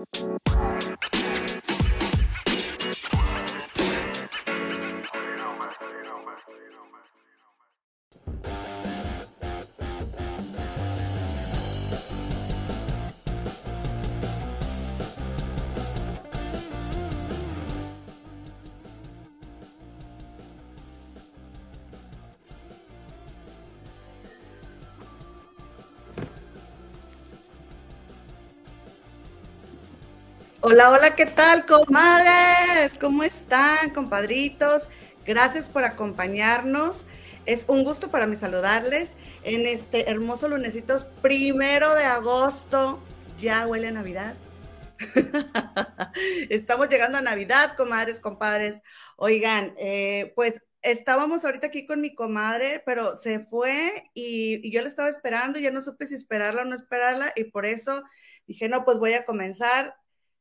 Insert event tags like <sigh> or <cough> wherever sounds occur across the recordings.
Música Hola, hola, ¿qué tal, comadres? ¿Cómo están, compadritos? Gracias por acompañarnos. Es un gusto para mí saludarles en este hermoso lunesitos primero de agosto. Ya huele a Navidad. <laughs> Estamos llegando a Navidad, comadres, compadres. Oigan, eh, pues estábamos ahorita aquí con mi comadre, pero se fue y, y, yo la estaba esperando, ya no supe si esperarla o no esperarla y por eso dije, no, pues voy a comenzar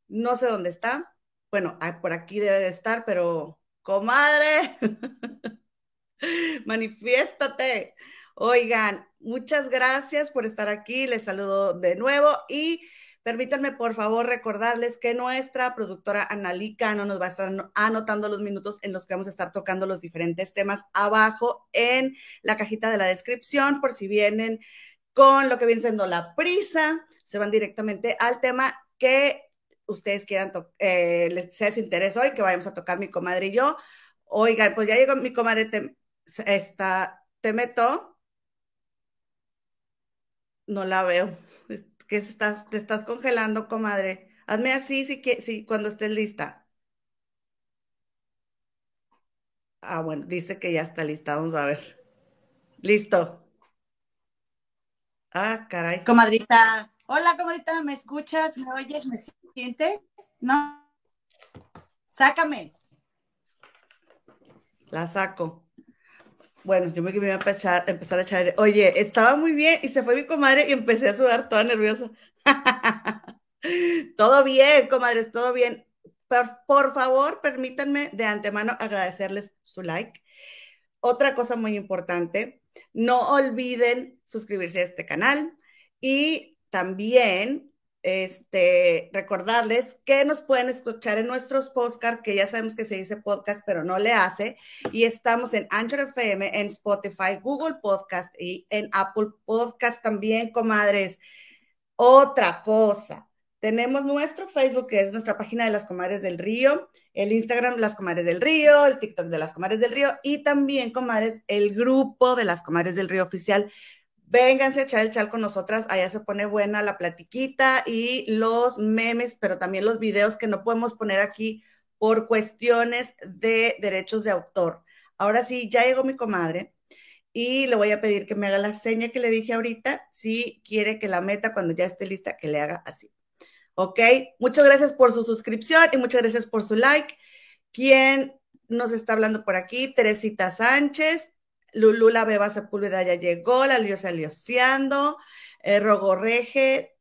no sé dónde está. Bueno, ah, por aquí debe de estar, pero comadre, <laughs> manifiéstate. Oigan, muchas gracias por estar aquí. Les saludo de nuevo y permítanme por favor recordarles que nuestra productora Analica no nos va a estar anotando los minutos en los que vamos a estar tocando los diferentes temas abajo en la cajita de la descripción por si vienen con lo que viene siendo la prisa, se van directamente al tema que ustedes quieran, eh, les sea su interés hoy, que vayamos a tocar mi comadre y yo. Oigan, pues ya llegó mi comadre, te, está, te meto. No la veo. Que estás, te estás congelando, comadre. Hazme así si, si cuando estés lista. Ah, bueno, dice que ya está lista. Vamos a ver. Listo. Ah, caray. Comadrita. Hola, comadrita, ¿me escuchas? ¿Me oyes? ¿Me No. Sácame. La saco. Bueno, yo me iba a empezar, empezar a echar. Oye, estaba muy bien y se fue mi comadre y empecé a sudar toda nerviosa. <laughs> todo bien, comadres, todo bien. Por, por favor, permítanme de antemano agradecerles su like. Otra cosa muy importante, no olviden suscribirse a este canal y también este, recordarles que nos pueden escuchar en nuestros podcasts, que ya sabemos que se dice podcast, pero no le hace. Y estamos en Anchor FM, en Spotify, Google Podcast y en Apple Podcast también, comadres. Otra cosa, tenemos nuestro Facebook, que es nuestra página de las comadres del río, el Instagram de las comadres del río, el TikTok de las comadres del río y también, comadres, el grupo de las comadres del río oficial Vénganse a echar el chal con nosotras, allá se pone buena la platiquita y los memes, pero también los videos que no podemos poner aquí por cuestiones de derechos de autor. Ahora sí, ya llegó mi comadre y le voy a pedir que me haga la seña que le dije ahorita, si quiere que la meta cuando ya esté lista, que le haga así. ¿Ok? Muchas gracias por su suscripción y muchas gracias por su like. ¿Quién nos está hablando por aquí? Teresita Sánchez. Lulú la Beba Sepúlveda ya llegó, la Liosa Lioseando, eh, Rogorreje.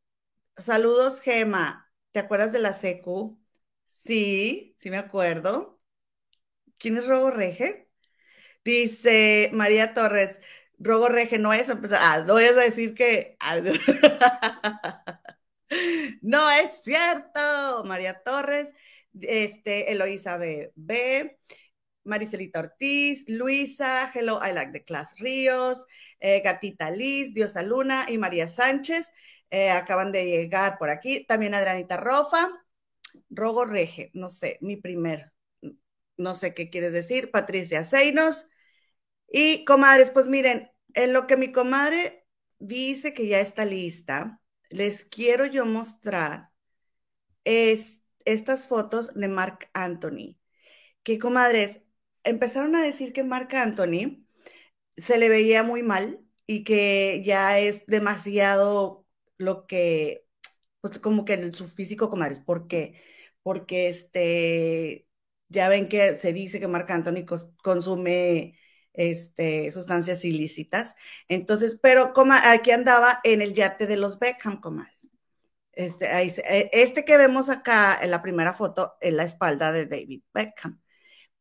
Saludos, Gema. ¿Te acuerdas de la secu? Sí, sí me acuerdo. ¿Quién es Rogorreje? Dice María Torres, Rogorreje, no es empezar. Ah, no a decir que. <laughs> no es cierto, María Torres. Este, Eloísa B. B. Maricelita Ortiz, Luisa, Hello, I Like the Class Ríos, eh, Gatita Liz, Diosa Luna y María Sánchez. Eh, acaban de llegar por aquí. También Adrianita Rofa, Rogo Rege, no sé, mi primer, no sé qué quieres decir, Patricia Seinos. Y comadres, pues miren, en lo que mi comadre dice que ya está lista, les quiero yo mostrar es, estas fotos de Mark Anthony. Que comadres, empezaron a decir que Marc Anthony se le veía muy mal y que ya es demasiado lo que, pues como que en su físico, comadres. ¿Por qué? Porque este, ya ven que se dice que Marc Anthony consume este, sustancias ilícitas. Entonces, pero como aquí andaba en el yate de los Beckham, comadres. Este, e, este que vemos acá en la primera foto es la espalda de David Beckham.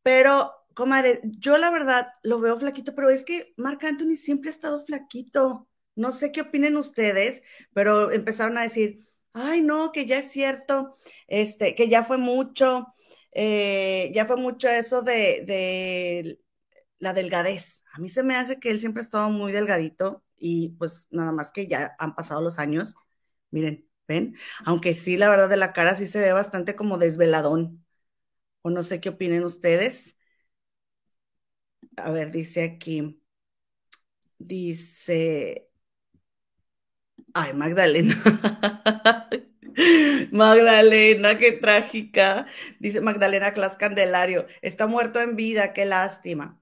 Pero comadre, yo la verdad lo veo flaquito, pero es que Marc Anthony siempre ha estado flaquito. No sé qué opinen ustedes, pero empezaron a decir, ay, no, que ya es cierto, este, que ya fue mucho, eh, ya fue mucho eso de, de la delgadez. A mí se me hace que él siempre ha estado muy delgadito y pues nada más que ya han pasado los años. Miren, ven, aunque sí, la verdad de la cara sí se ve bastante como desveladón. O no sé qué opinen ustedes. A ver, dice aquí. Dice. Ay, Magdalena. <laughs> Magdalena, qué trágica. Dice Magdalena Clas Candelario. Está muerto en vida, qué lástima.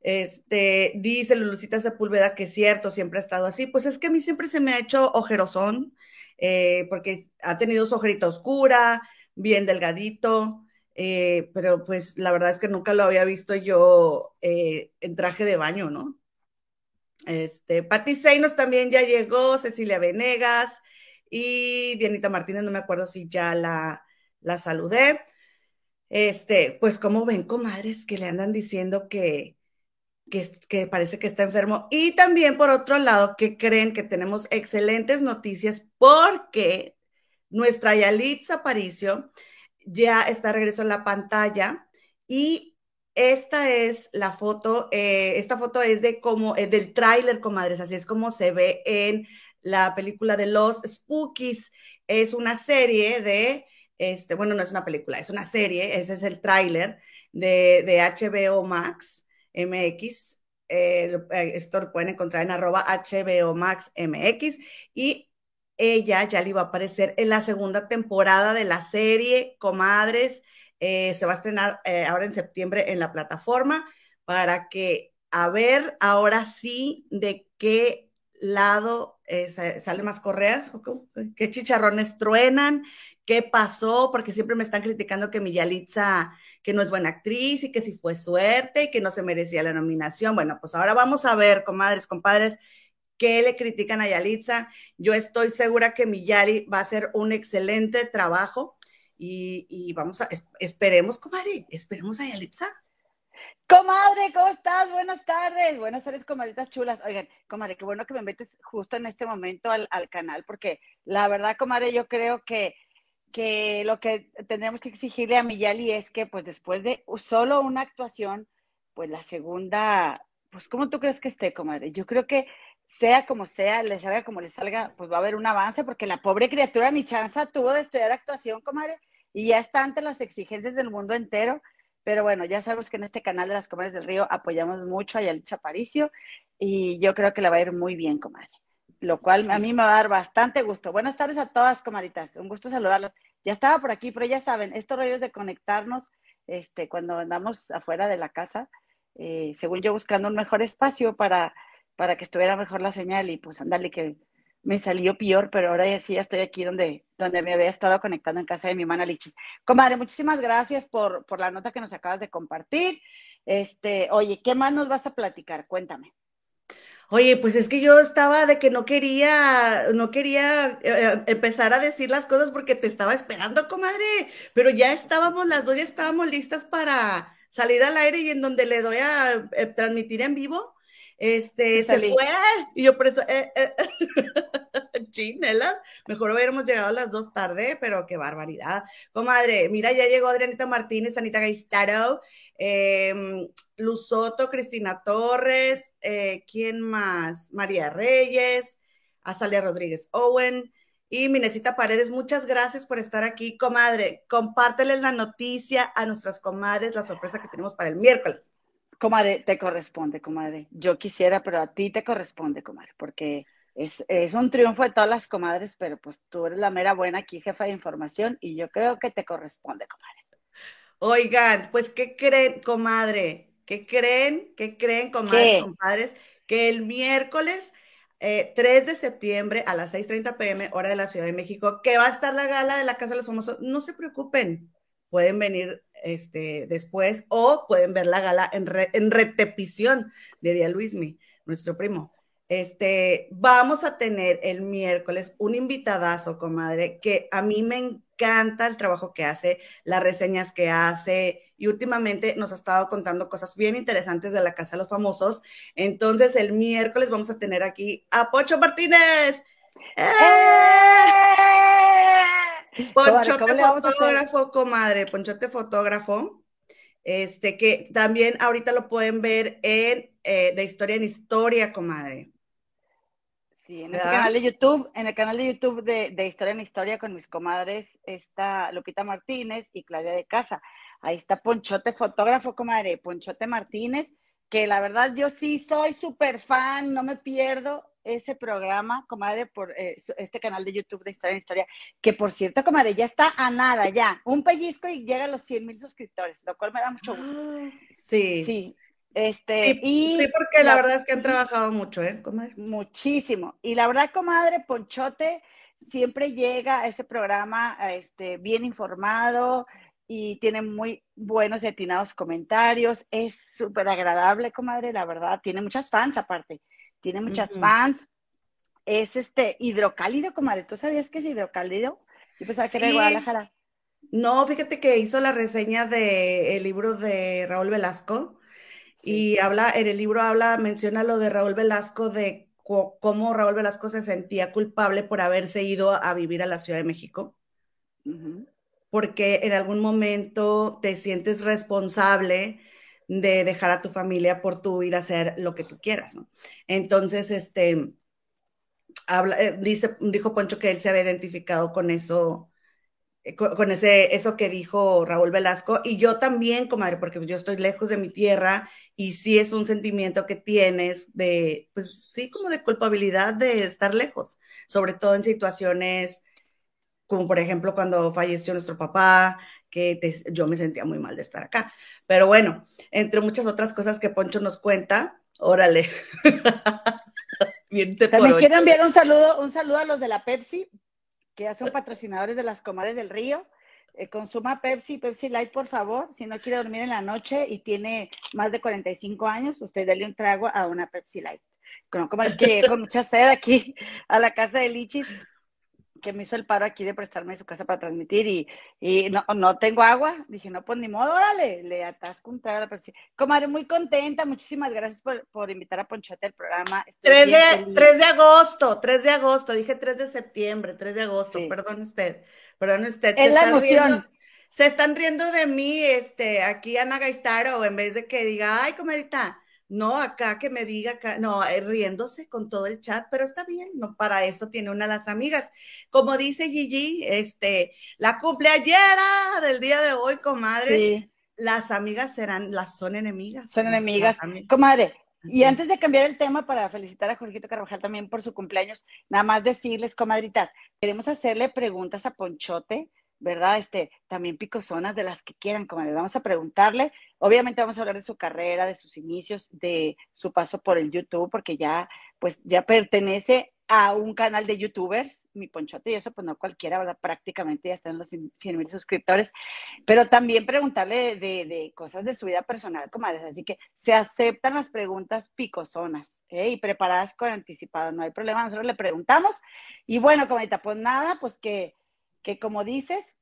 Este, dice Lulucita Sepúlveda que es cierto, siempre ha estado así. Pues es que a mí siempre se me ha hecho ojerosón, eh, porque ha tenido su ojerita oscura, bien delgadito, eh, pero pues la verdad es que nunca lo había visto yo eh, en traje de baño, ¿no? Este, Patti Seinos también ya llegó, Cecilia Venegas y Dianita Martínez, no me acuerdo si ya la, la saludé. Este, pues como ven, comadres, que le andan diciendo que, que, parece que está enfermo. Y también, por otro lado, que creen que tenemos excelentes noticias porque nuestra Yalitza Aparicio ya está regreso en la pantalla y esta es la foto, eh, esta foto es de como, eh, del tráiler, comadres, así es como se ve en la película de Los Spookies. Es una serie de, este, bueno, no es una película, es una serie, ese es el tráiler de, de HBO Max MX. Eh, esto lo pueden encontrar en arroba HBO Max MX y ella ya le iba a aparecer en la segunda temporada de la serie Comadres. Eh, se va a estrenar eh, ahora en septiembre en la plataforma para que a ver ahora sí de qué lado salen más correas, qué chicharrones truenan, qué pasó, porque siempre me están criticando que mi Yalitza, que no es buena actriz y que si fue suerte y que no se merecía la nominación. Bueno, pues ahora vamos a ver, comadres, compadres, qué le critican a Yalitza. Yo estoy segura que mi va a hacer un excelente trabajo y, vamos a, esperemos, comadre, esperemos a Yalitza. Comadre, ¿cómo estás? Buenas tardes. Buenas tardes, comadritas chulas. Oigan, comadre, qué bueno que me metes justo en este momento al, al canal, porque la verdad, comadre, yo creo que que lo que tenemos que exigirle a Miyali es que, pues después de solo una actuación, pues la segunda, pues ¿cómo tú crees que esté, comadre? Yo creo que sea como sea, le salga como le salga, pues va a haber un avance, porque la pobre criatura ni chanza tuvo de estudiar actuación, comadre, y ya está ante las exigencias del mundo entero. Pero bueno, ya sabemos que en este canal de las Comadres del Río apoyamos mucho a Yalitza Aparicio y yo creo que la va a ir muy bien, comadre lo cual a mí me va a dar bastante gusto. Buenas tardes a todas, comaditas. Un gusto saludarlas. Ya estaba por aquí, pero ya saben, estos rollos de conectarnos este, cuando andamos afuera de la casa, eh, según yo buscando un mejor espacio para, para que estuviera mejor la señal y pues andarle que me salió peor, pero ahora ya sí ya estoy aquí donde, donde me había estado conectando en casa de mi hermana Lichis. Comadre, muchísimas gracias por, por la nota que nos acabas de compartir. Este, oye, ¿qué más nos vas a platicar? Cuéntame. Oye, pues es que yo estaba de que no quería, no quería eh, empezar a decir las cosas porque te estaba esperando, comadre, pero ya estábamos, las dos ya estábamos listas para salir al aire y en donde le doy a eh, transmitir en vivo, este, se fue, y yo por eso, eh, eh <laughs> chinelas, mejor hubiéramos llegado a las dos tarde, pero qué barbaridad. Comadre, mira, ya llegó Adrianita Martínez, Anita Gaistaro, eh, Luz Soto, Cristina Torres, eh, ¿quién más? María Reyes, Azalia Rodríguez Owen y Minesita Paredes. Muchas gracias por estar aquí, comadre. Compárteles la noticia a nuestras comadres, la sorpresa que tenemos para el miércoles. Comadre, te corresponde, comadre. Yo quisiera, pero a ti te corresponde, comadre, porque es, es, un triunfo de todas las comadres, pero pues tú eres la mera buena aquí, jefa de información, y yo creo que te corresponde, comadre. Oigan, pues, ¿qué creen, comadre? ¿Qué creen? ¿Qué creen, comadres, compadres? Que el miércoles 3 eh, de septiembre a las 6:30 pm, hora de la Ciudad de México, que va a estar la gala de la Casa de los Famosos. No se preocupen, pueden venir este, después o pueden ver la gala en, en retepición, diría Luismi, nuestro primo. Este, vamos a tener el miércoles un invitadazo, comadre, que a mí me encanta el trabajo que hace, las reseñas que hace y últimamente nos ha estado contando cosas bien interesantes de la Casa de los Famosos. Entonces, el miércoles vamos a tener aquí a Pocho Martínez. ¡Eh! Ponchote fotógrafo, comadre, Ponchote fotógrafo. Este, que también ahorita lo pueden ver en eh, De Historia en Historia, comadre. Sí, en el canal de YouTube, en el canal de YouTube de, de, Historia en Historia con mis comadres está Lupita Martínez y Claudia de Casa. Ahí está Ponchote, fotógrafo, comadre, Ponchote Martínez, que la verdad yo sí soy súper fan, no me pierdo ese programa, comadre, por eh, este canal de YouTube de Historia en Historia, que por cierto, comadre, ya está a nada, ya, un pellizco y llega a los 100 mil suscriptores, lo cual me da mucho gusto. Sí. Sí, este, y sí, porque la, verdad es que han trabajado mucho, ¿eh, comadre? Muchísimo. Y la verdad, comadre, Ponchote siempre llega a ese programa este, bien informado y tiene muy buenos y atinados comentarios. Es súper agradable, comadre, la verdad. Tiene muchas fans aparte tiene muchas fans. Es este hidrocálido, comadre. ¿Tú sabías que es hidrocálido? Yo pensaba que era de Guadalajara. No, fíjate que hizo la reseña del libro de Raúl Velasco y habla, en el libro habla, menciona lo de Raúl Velasco, de cómo Raúl Velasco se sentía culpable por haberse ido a vivir a la Ciudad de México. Porque en algún momento te sientes responsable de dejar a tu familia por tú ir a hacer lo que tú quieras. Entonces, este, habla, eh, dice, dijo Poncho que él se había identificado con eso, eh, con, ese, eso que dijo Raúl Velasco, y yo también, comadre, porque yo estoy lejos de mi tierra, y sí es un sentimiento que tienes de, pues sí, como de culpabilidad de estar lejos, sobre todo en situaciones como por ejemplo cuando falleció nuestro papá, que yo me sentía muy mal de estar acá. Pero bueno, entre muchas otras cosas que Poncho nos cuenta, órale. <laughs> También quiero enviar un saludo, un saludo a los de la Pepsi, que ya son patrocinadores de las comares del río. Eh, consuma Pepsi, Pepsi Light, por favor. Si no quiere dormir en la noche y tiene más de 45 años, usted dale un trago a una Pepsi Light. Como, es que con mucha sed aquí a la casa de Lichis, que me hizo el paro aquí de prestarme su casa para transmitir y, y no, no tengo agua. Dije, no, pues ni modo, órale, le atasco un trago a la Pepsi. Comadre, muy contenta, muchísimas gracias por, por invitar a Ponchote al programa. 3 de, 3 de agosto, 3 de agosto, dije 3 de septiembre, 3 de agosto, perdón usted, perdón usted. Es la emoción. se están riendo de mí, este, aquí Ana Gaistaro, en vez de que diga, ay, comadita, no, acá que me diga, acá, no, eh, riéndose con todo el chat, pero está bien, no, para eso tiene una de las amigas. Como dice Gigi, este, la cumpleañera del día de hoy, comadre, las amigas serán, las son enemigas. Son enemigas. Comadre, y antes de cambiar el tema para felicitar a Jorgito Carvajal también por su cumpleaños, nada más decirles, comadritas, queremos hacerle preguntas a Ponchote ¿verdad? Este, también picosonas de las que quieran, como les vamos a preguntarle. Obviamente vamos a hablar de su carrera, de sus inicios, de su paso por el YouTube, porque ya, pues, ya pertenece a un canal de youtubers, mi ponchote, y eso pues no cualquiera, ¿verdad? Prácticamente ya están los 100 mil suscriptores, pero también preguntarle de, de, cosas de su vida personal, comadres, así que se aceptan las preguntas picosonas, ¿eh? Y preparadas con anticipado, no hay problema, nosotros le preguntamos, y bueno, comadita, pues nada, pues que que como dices,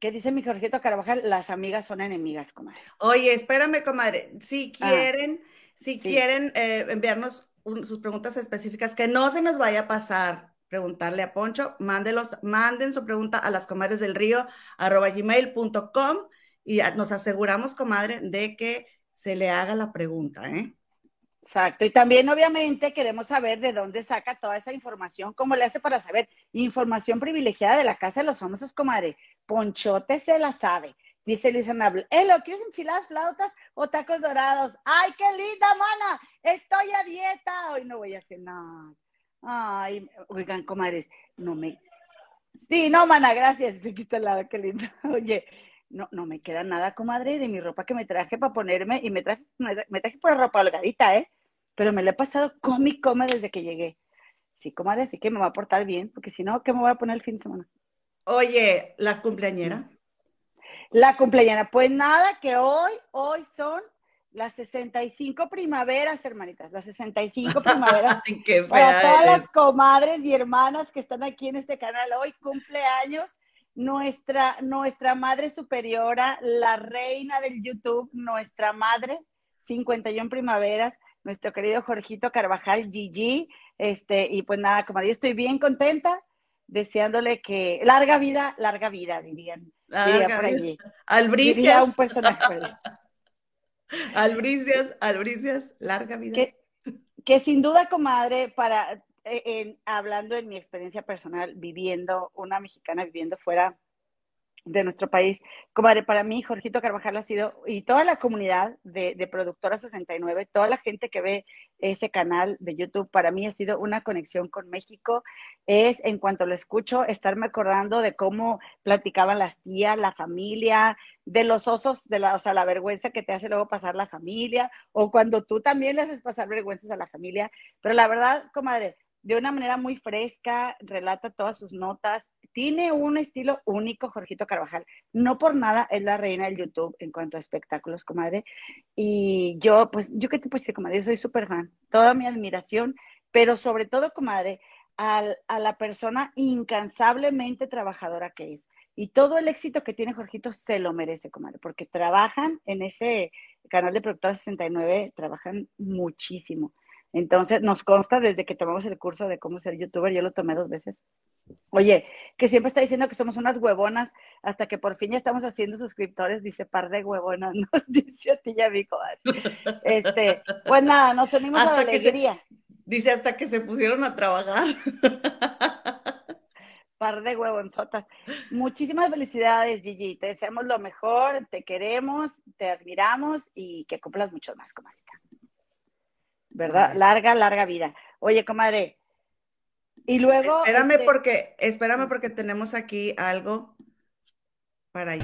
que dice mi Jorgito Carvajal, las amigas son enemigas, comadre. Oye, espérame, comadre. Si ah, quieren, si quieren eh, enviarnos sus preguntas específicas, que no se nos vaya a pasar preguntarle a Poncho, mándelos, manden su pregunta a las comadres del río arroba gmail.com y nos aseguramos, comadre, de que se le haga la pregunta, ¿eh? Exacto. Y también, obviamente, queremos saber de dónde saca toda esa información, cómo le hace para saber información privilegiada de la casa de los famosos, comadre. Ponchote se la sabe. Dice Luis Anabel, ¿eh, lo quieres enchiladas, flautas o tacos dorados? ¡Ay, qué linda, mana! Estoy a dieta. Hoy no voy a cenar. Ay, oigan, comadres, no me... Sí, no, mana, gracias. Aquí está el lado, qué lindo. <laughs> Oye, no, no me queda nada, comadre, de mi ropa que me traje para ponerme y me traje, me traje por ropa holgadita, ¿eh? Pero me la he pasado come y come desde que llegué. Sí, comadre, así que me va a portar bien, porque si no, ¿qué me voy a poner el fin de semana? Oye, la cumpleañera. La cumpleañera, pues nada, que hoy, hoy son las 65 primaveras, hermanitas, las 65 primaveras. <laughs> Qué para todas las comadres y hermanas que están aquí en este canal hoy, cumpleaños, nuestra, nuestra madre superiora, la reina del YouTube, nuestra madre, 51 primaveras, nuestro querido Jorgito Carvajal, Gigi, este, y pues nada, como yo estoy bien contenta, deseándole que larga vida, larga vida, dirían. Larga por allí. Albricias. un personaje. <laughs> Albricias, albricias, larga vida. Que, que sin duda, comadre, para eh, hablando en mi experiencia personal, viviendo, una mexicana viviendo fuera de nuestro país. Comadre, para mí, Jorgito Carvajal ha sido, y toda la comunidad de, de, Productora 69, toda la gente que ve ese canal de YouTube, para mí ha sido una conexión con México. Es, en cuanto lo escucho, estarme acordando de cómo platicaban las tías, la familia, de los osos, de la, o sea, la vergüenza que te hace luego pasar la familia, o cuando tú también le haces pasar vergüenzas a la familia. Pero la verdad, comadre, de una manera muy fresca, relata todas sus notas. Tiene un estilo único, Jorgito Carvajal. No por nada es la reina del YouTube en cuanto a espectáculos, comadre. Y yo, pues, yo qué te puedo decir, comadre, yo soy súper fan. Toda mi admiración, pero sobre todo, comadre, al, a la persona incansablemente trabajadora que es. Y todo el éxito que tiene Jorgito se lo merece, comadre, porque trabajan en ese canal de Productora 69, trabajan muchísimo. Entonces, nos consta desde que tomamos el curso de cómo ser youtuber, yo lo tomé dos veces. Oye, que siempre está diciendo que somos unas huevonas, hasta que por fin ya estamos haciendo suscriptores, dice par de huevonas, <laughs> nos dice a ti ya mi Este, pues nada, nos unimos a la alegría. dice hasta que se pusieron a trabajar. <laughs> Par de huevonzotas. Muchísimas felicidades, Gigi. Te deseamos lo mejor, te queremos, te admiramos y que cumplas mucho más, comadre. ¿Verdad? Larga, larga vida. Oye, comadre. Y luego. Espérame este, porque, espérame porque tenemos aquí algo para.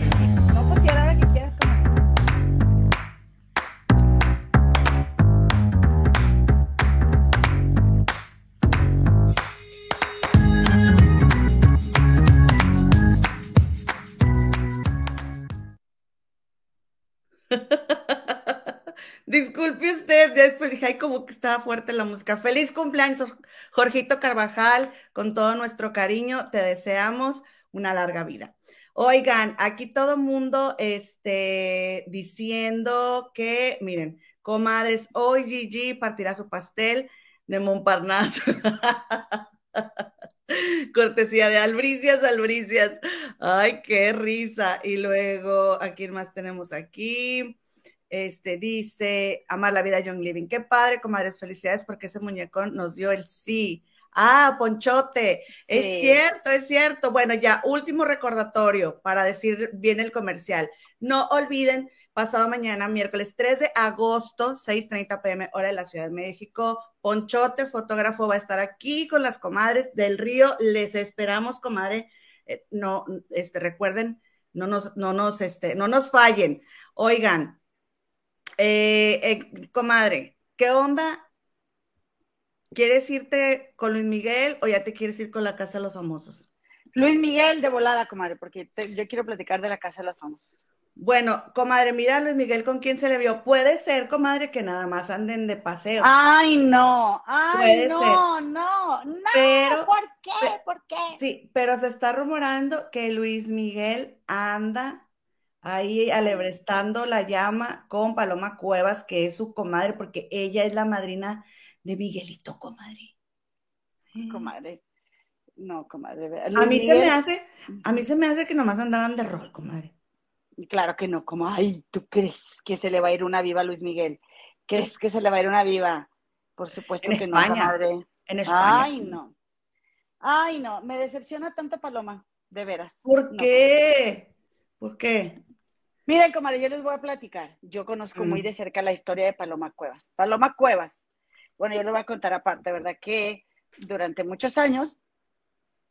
Disculpe usted, después dije, ay, como que estaba fuerte la música. Feliz cumpleaños, Jorgito Carvajal, con todo nuestro cariño, te deseamos una larga vida. Oigan, aquí todo mundo este, diciendo que, miren, comadres, hoy Gigi partirá su pastel de Montparnasse. <laughs> Cortesía de Albricias, Albricias. Ay, qué risa. Y luego, ¿a quién más tenemos aquí? Este, dice, amar la vida Young Living. Qué padre, comadres, felicidades porque ese muñecón nos dio el sí. Ah, Ponchote, es cierto, es cierto. Bueno, ya último recordatorio para decir bien el comercial. No olviden, pasado mañana, miércoles 3 de agosto, 6:30 pm, hora de la Ciudad de México. Ponchote, fotógrafo, va a estar aquí con las comadres del río. Les esperamos, comadre. Eh, no, este, recuerden, no nos, no nos, este, no nos fallen. Oigan, eh, eh, comadre, ¿qué onda? ¿Quieres irte con Luis Miguel o ya te quieres ir con la Casa de los Famosos? Luis Miguel de volada, comadre, porque yo quiero platicar de la Casa de los Famosos. Bueno, comadre, mira Luis Miguel con quién se le vio. Puede ser, comadre, que nada más anden de paseo. Ay, no. Ay, no, no, no. Pero, ¿Por qué? ¿Por qué? Sí, pero se está rumorando que Luis Miguel anda ahí alebrestando la llama con Paloma Cuevas, que es su comadre, porque ella es la madrina de Miguelito, comadre. Comadre. No, comadre. a mí se me hace, a mí se me hace que nomás andaban de rol, comadre. Claro que no, como, ay, ¿tú crees que se le va a ir una viva a Luis Miguel? ¿Crees que se le va a ir una viva? Por supuesto que no, comadre. En España. Ay, no. Ay, no, me decepciona tanto Paloma, de veras. ¿Por qué? ¿Por qué? Miren, comadre, yo les voy a platicar. Yo conozco muy mm. de cerca la historia de Paloma Cuevas. Paloma Cuevas, bueno, yo les voy a contar aparte, ¿verdad? Que durante muchos años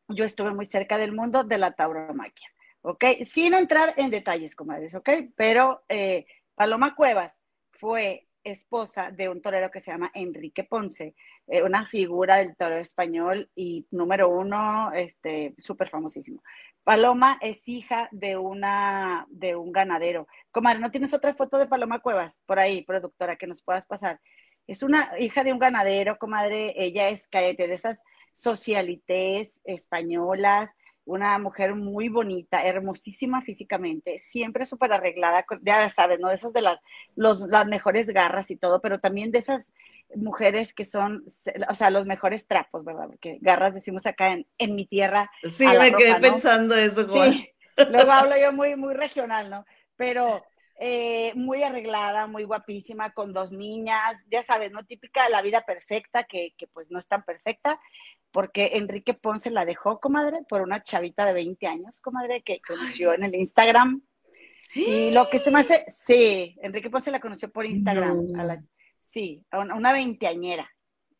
yo estuve muy cerca del mundo de la tauromaquia, ¿ok? Sin entrar en detalles, comadres, ¿ok? Pero eh, Paloma Cuevas fue esposa de un torero que se llama Enrique Ponce, eh, una figura del torero español y número uno, este, súper famosísimo. Paloma es hija de una, de un ganadero. Comadre, ¿no tienes otra foto de Paloma Cuevas por ahí, productora, que nos puedas pasar? Es una hija de un ganadero, comadre. Ella es caete de esas socialites españolas, una mujer muy bonita, hermosísima físicamente, siempre súper arreglada, ya sabes, ¿no? De esas de las, los, las mejores garras y todo, pero también de esas mujeres que son, o sea, los mejores trapos, ¿verdad? Porque garras decimos acá en, en mi tierra. Sí, me quedé pensando eso, Juan. Sí, luego hablo yo muy, muy regional, ¿no? Pero eh, muy arreglada, muy guapísima, con dos niñas, ya sabes, ¿no? Típica de la vida perfecta, que, que pues no es tan perfecta, porque Enrique Ponce la dejó, comadre, por una chavita de 20 años, comadre, que conoció en el Instagram. Y lo que se me hace, sí, Enrique Ponce la conoció por Instagram, sí, a una, veinteañera.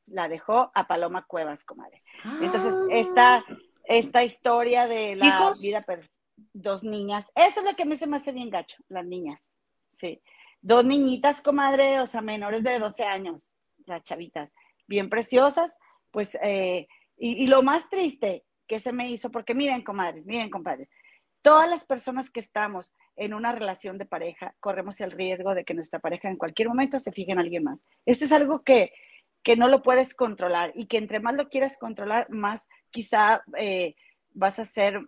La dejó a Paloma Cuevas, comadre. Entonces, ah. esta, esta historia de la vida perfecta dos niñas. Eso es lo que a mí se me hace bien gacho, las niñas. Sí. Dos niñitas, comadre, o sea, menores de 12 años, las chavitas, bien preciosas. Pues, eh, y, lo más triste que se me hizo, porque miren, comadres, miren, compadres, todas las personas que estamos en una relación de pareja corremos el riesgo de que nuestra pareja en cualquier momento se fije en alguien más. Eso es algo que, que no lo puedes controlar y que entre más lo quieras controlar, más quizá eh, vas a ser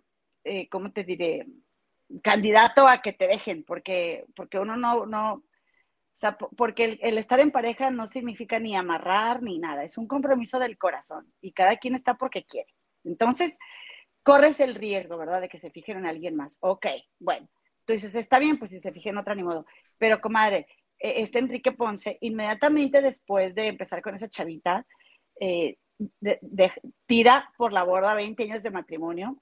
eh, ¿cómo te diré? Candidato a que te dejen, porque, porque uno no, no, o sea, porque el, estar en pareja no significa ni amarrar ni nada, es un compromiso del corazón y cada quien está porque quiere. Entonces, corres el riesgo, ¿verdad?, de que se fijen en alguien más. Ok, bueno, tú dices, está bien, pues si se fijen en otra, ni modo. Pero, comadre, este Enrique Ponce, inmediatamente después de empezar con esa chavita, eh, tira por la borda 20 años de matrimonio,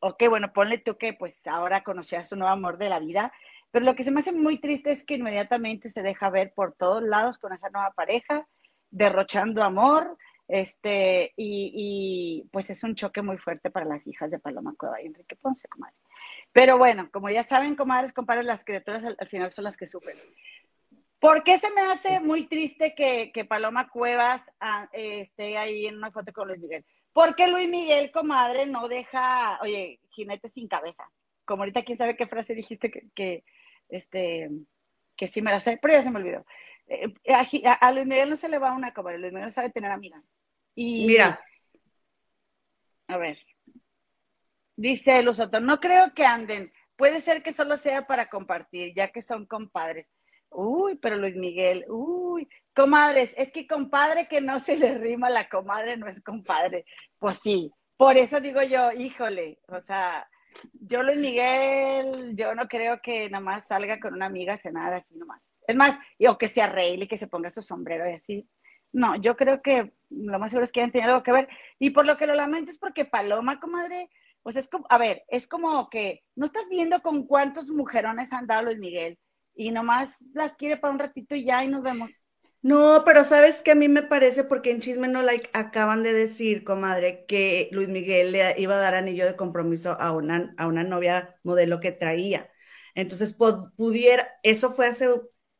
ok, bueno, ponle tú que pues ahora conocía a su nuevo amor de la vida, pero lo que se me hace muy triste es que inmediatamente se deja ver por todos lados con esa nueva pareja, derrochando amor, este, y, pues es un choque muy fuerte para las hijas de Paloma Cueva y Enrique Ponce, comadre. Pero bueno, como ya saben, comadres, compadres, las criaturas al, final son las que sufren. ¿Por qué se me hace muy triste que, Paloma Cuevas ah, esté ahí en una foto con Luis Miguel? Porque Luis Miguel, comadre, no deja, oye, jinete sin cabeza. Como ahorita quién sabe qué frase dijiste que, este, que sí me la sé, pero ya se me olvidó. Eh, a, Luis Miguel no se le va una comadre, Luis Miguel sabe tener amigas. Y, Mira. A ver. Dice Luzoto, no creo que anden. Puede ser que solo sea para compartir, ya que son compadres. Uy, pero Luis Miguel, uy, comadres, es que compadre que no se le rima la comadre no es compadre. Pues sí, por eso digo yo, híjole, o sea, yo Luis Miguel, yo no creo que nada más salga con una amiga cenada así nomás. Es más, o que se arregle, que se ponga su sombrero y así. No, yo creo que lo más seguro es que hayan tenido algo que ver. Y por lo que lo lamento es porque Paloma, comadre, pues es como, a ver, es como que no estás viendo con cuántos mujerones han dado Luis Miguel y nomás las quiere para un ratito y ya y nos vemos. No, pero sabes que a mí me parece, porque en Chisme No Like acaban de decir, comadre, que Luis Miguel le iba a dar anillo de compromiso a una, a una novia modelo que traía. Entonces, pudiera, eso fue hace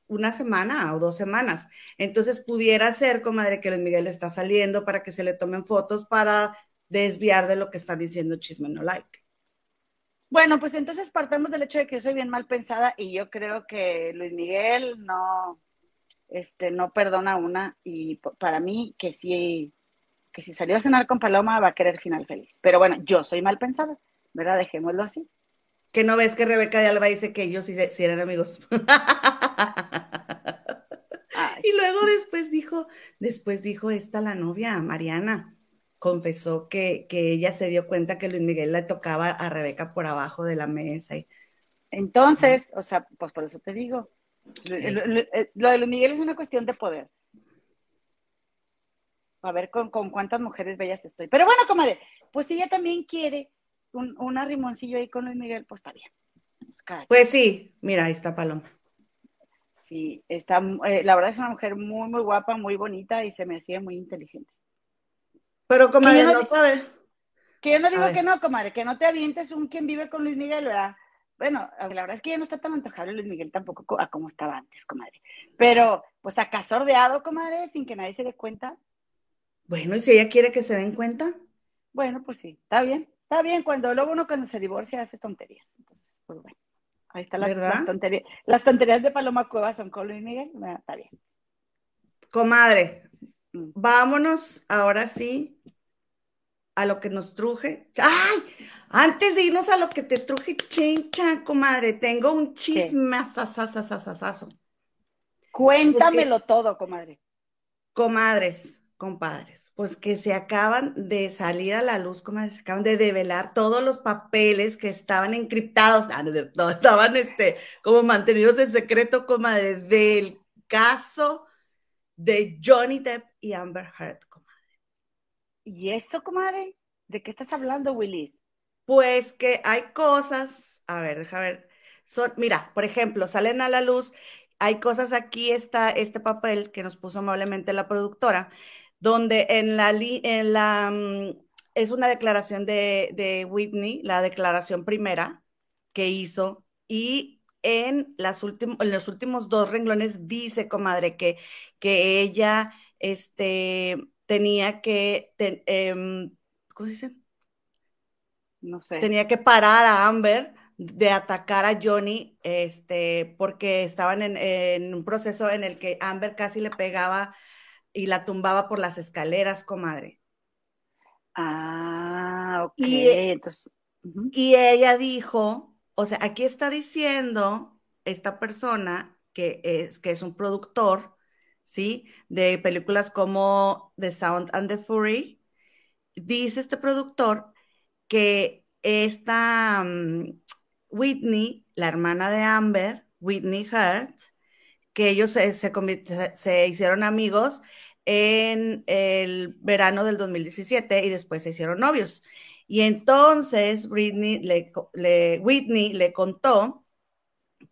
una semana o dos semanas. Entonces, pudiera ser, comadre, que Luis Miguel está saliendo para que se le tomen fotos para desviar de lo que está diciendo Chisme No Like. Bueno, pues entonces partamos del hecho de que yo soy bien mal pensada y yo creo que Luis Miguel no, este, no perdona una y para mí que si, que si salió a cenar con Paloma va a querer final feliz. Pero bueno, yo soy mal pensada, ¿verdad? Dejémoslo así. Que no ves que Rebeca de Alba dice que ellos sí, eran amigos. <laughs> y luego después dijo, después dijo esta la novia, Mariana confesó que, ella se dio cuenta que Luis Miguel le tocaba a Rebeca por abajo de la mesa. Y... Entonces, o sea, pues por eso te digo, lo, de Luis Miguel es una cuestión de poder. A ver con, cuántas mujeres bellas estoy. Pero bueno, comadre, pues si ella también quiere un, un arrimoncillo ahí con Luis Miguel, pues está bien. Pues sí, mira, ahí está Paloma. Sí, está, eh, la verdad es una mujer muy, muy guapa, muy bonita y se me hacía muy inteligente. Pero comadre no, sabe. Que yo no digo que no, comadre, que no te avientes un quien vive con Luis Miguel, ¿verdad? Bueno, la verdad es que ya no está tan antojable Luis Miguel tampoco a como estaba antes, comadre. Pero, pues acá sordeado, comadre, sin que nadie se dé cuenta. Bueno, ¿y si ella quiere que se den cuenta? Bueno, pues sí, está bien. Está bien, cuando luego uno cuando se divorcia hace tonterías. Entonces, pues bueno, ahí está la, las tonterías. Las tonterías de Paloma Cueva son con Luis Miguel, está bien. Comadre, Mm. Vámonos ahora sí a lo que nos truje. ¡Ay! Antes de irnos a lo que te truje, chincha, comadre, tengo un chisme Cuéntamelo todo, comadre. Comadres, compadres, pues que se acaban de salir a la luz, comadres, se acaban de develar todos los papeles que estaban encriptados, ah, no, estaban este, como mantenidos en secreto, comadre, del caso de Johnny Depp y Amber Heard. ¿Y eso, comadre? ¿De qué estás hablando, Willis? Pues que hay cosas, a ver, deja ver. Mira, por ejemplo, salen a la luz, hay cosas aquí, está este papel que nos puso amablemente la productora, donde en la, mm, es una declaración de, de Whitney, la declaración primera que hizo, y en, las en los últimos dos renglones dice, comadre, que, que ella este, tenía que, em, ¿cómo se dice? No sé. Tenía que parar a Amber de atacar a Johnny, este, porque estaban en, un proceso en el que Amber casi le pegaba y la tumbaba por las escaleras, comadre. Ah, ok. Y, Entonces, y ella dijo, o sea, aquí está diciendo esta persona que es, que es un productor, ¿sí? De películas como The Sound and the Fury. Dice este productor que esta mm, Whitney, la hermana de Amber, Whitney Hurt, que ellos se, se, hicieron amigos en el verano del 2017 y después se hicieron novios. Y entonces Whitney le contó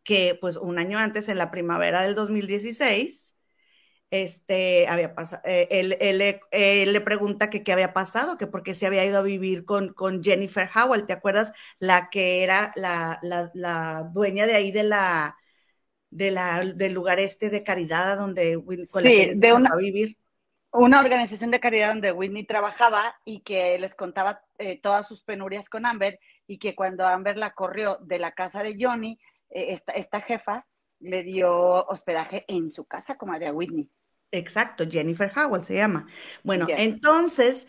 que pues un año antes, en la primavera del 2016, este, había pasado, eh, él, le pregunta que qué había pasado, que por qué se había ido a vivir con, con Jennifer Howell, ¿te acuerdas? La que era la, la, dueña de ahí de la, de la, del lugar este de caridad donde Whitney sí, de una, a vivir. Una organización de caridad donde Whitney trabajaba y que les contaba eh, todas sus penurias con Amber y que cuando Amber la corrió de la casa de Johnny, eh, esta, esta jefa le dio hospedaje en su casa, como a Whitney. Exacto, Jennifer Howell se llama. Bueno, entonces,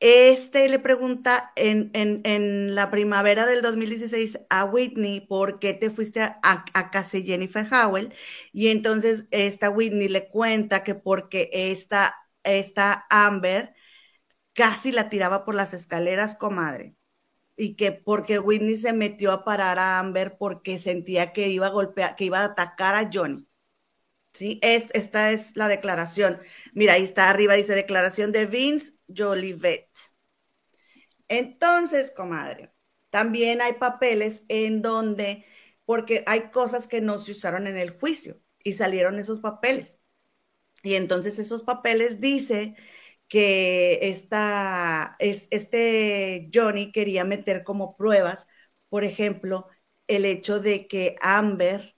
este le pregunta en, en, la primavera del 2016 a Whitney, ¿por qué te fuiste a, a, casa de Jennifer Howell? Y entonces esta Whitney le cuenta que porque esta, esta Amber casi la tiraba por las escaleras, comadre y que porque Whitney se metió a parar a Amber porque sentía que iba a golpear, que iba a atacar a Johnny. ¿Sí? Es, esta es la declaración. Mira, ahí está arriba, dice declaración de Vince Jolivet. Entonces, comadre, también hay papeles en donde, porque hay cosas que no se usaron en el juicio y salieron esos papeles. Y entonces esos papeles dice que esta, es, este Johnny quería meter como pruebas, por ejemplo, el hecho de que Amber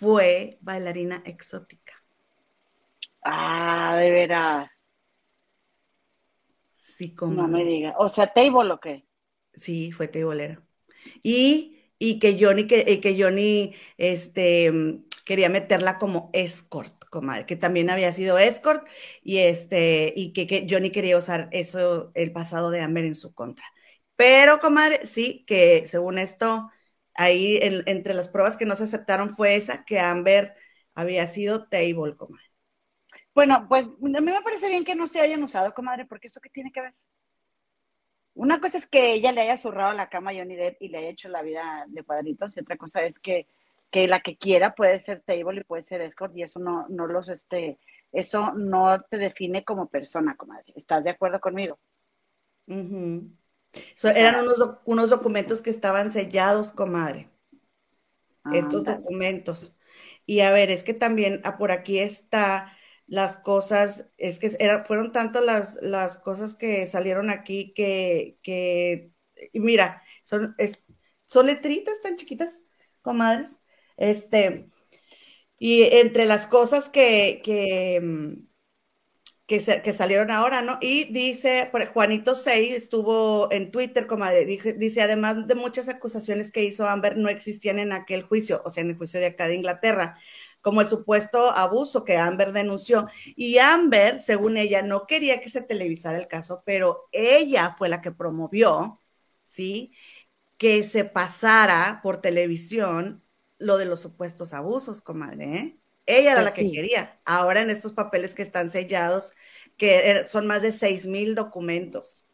fue bailarina exótica. Ah, de veras. Sí, como. No me diga. O sea, table o qué? Sí, fue tableera. Y, y que Johnny, que, que Johnny, este, quería meterla como escort comadre, que también había sido escort y, este, y que, Johnny quería usar eso, el pasado de Amber en su contra. Pero, comadre, sí, que según esto, ahí entre las pruebas que no se aceptaron fue esa, que Amber había sido table, comadre. Bueno, pues a mí me parece bien que no se hayan usado, comadre, porque eso qué tiene que ver. Una cosa es que ella le haya zurrado la cama a Johnny Depp y le haya hecho la vida de cuadritos, y otra cosa es que que la que quiera puede ser table y puede ser escort y eso no, no los, este, eso no te define como persona, comadre. ¿Estás de acuerdo conmigo? Eran unos, unos, documentos que estaban sellados, comadre. Estos documentos. Y a ver, es que también ah, por aquí está las cosas, es que era, fueron tantas las, las cosas que salieron aquí que, que mira, son, es, son letritas tan chiquitas, comadres, este, y entre las cosas que, que, mm, que, salieron ahora, ¿no? Y dice, Juanito 6 estuvo en Twitter, como dice, además de muchas acusaciones que hizo Amber, no existían en aquel juicio, o sea, en el juicio de acá de Inglaterra, como el supuesto abuso que Amber denunció. Y Amber, según ella, no quería que se televisara el caso, pero ella fue la que promovió, ¿sí? Que se pasara por televisión lo de los supuestos abusos, comadre, ¿eh? Ella era pues la que quería. Ahora en estos papeles que están sellados, que er, son más de seis mil documentos.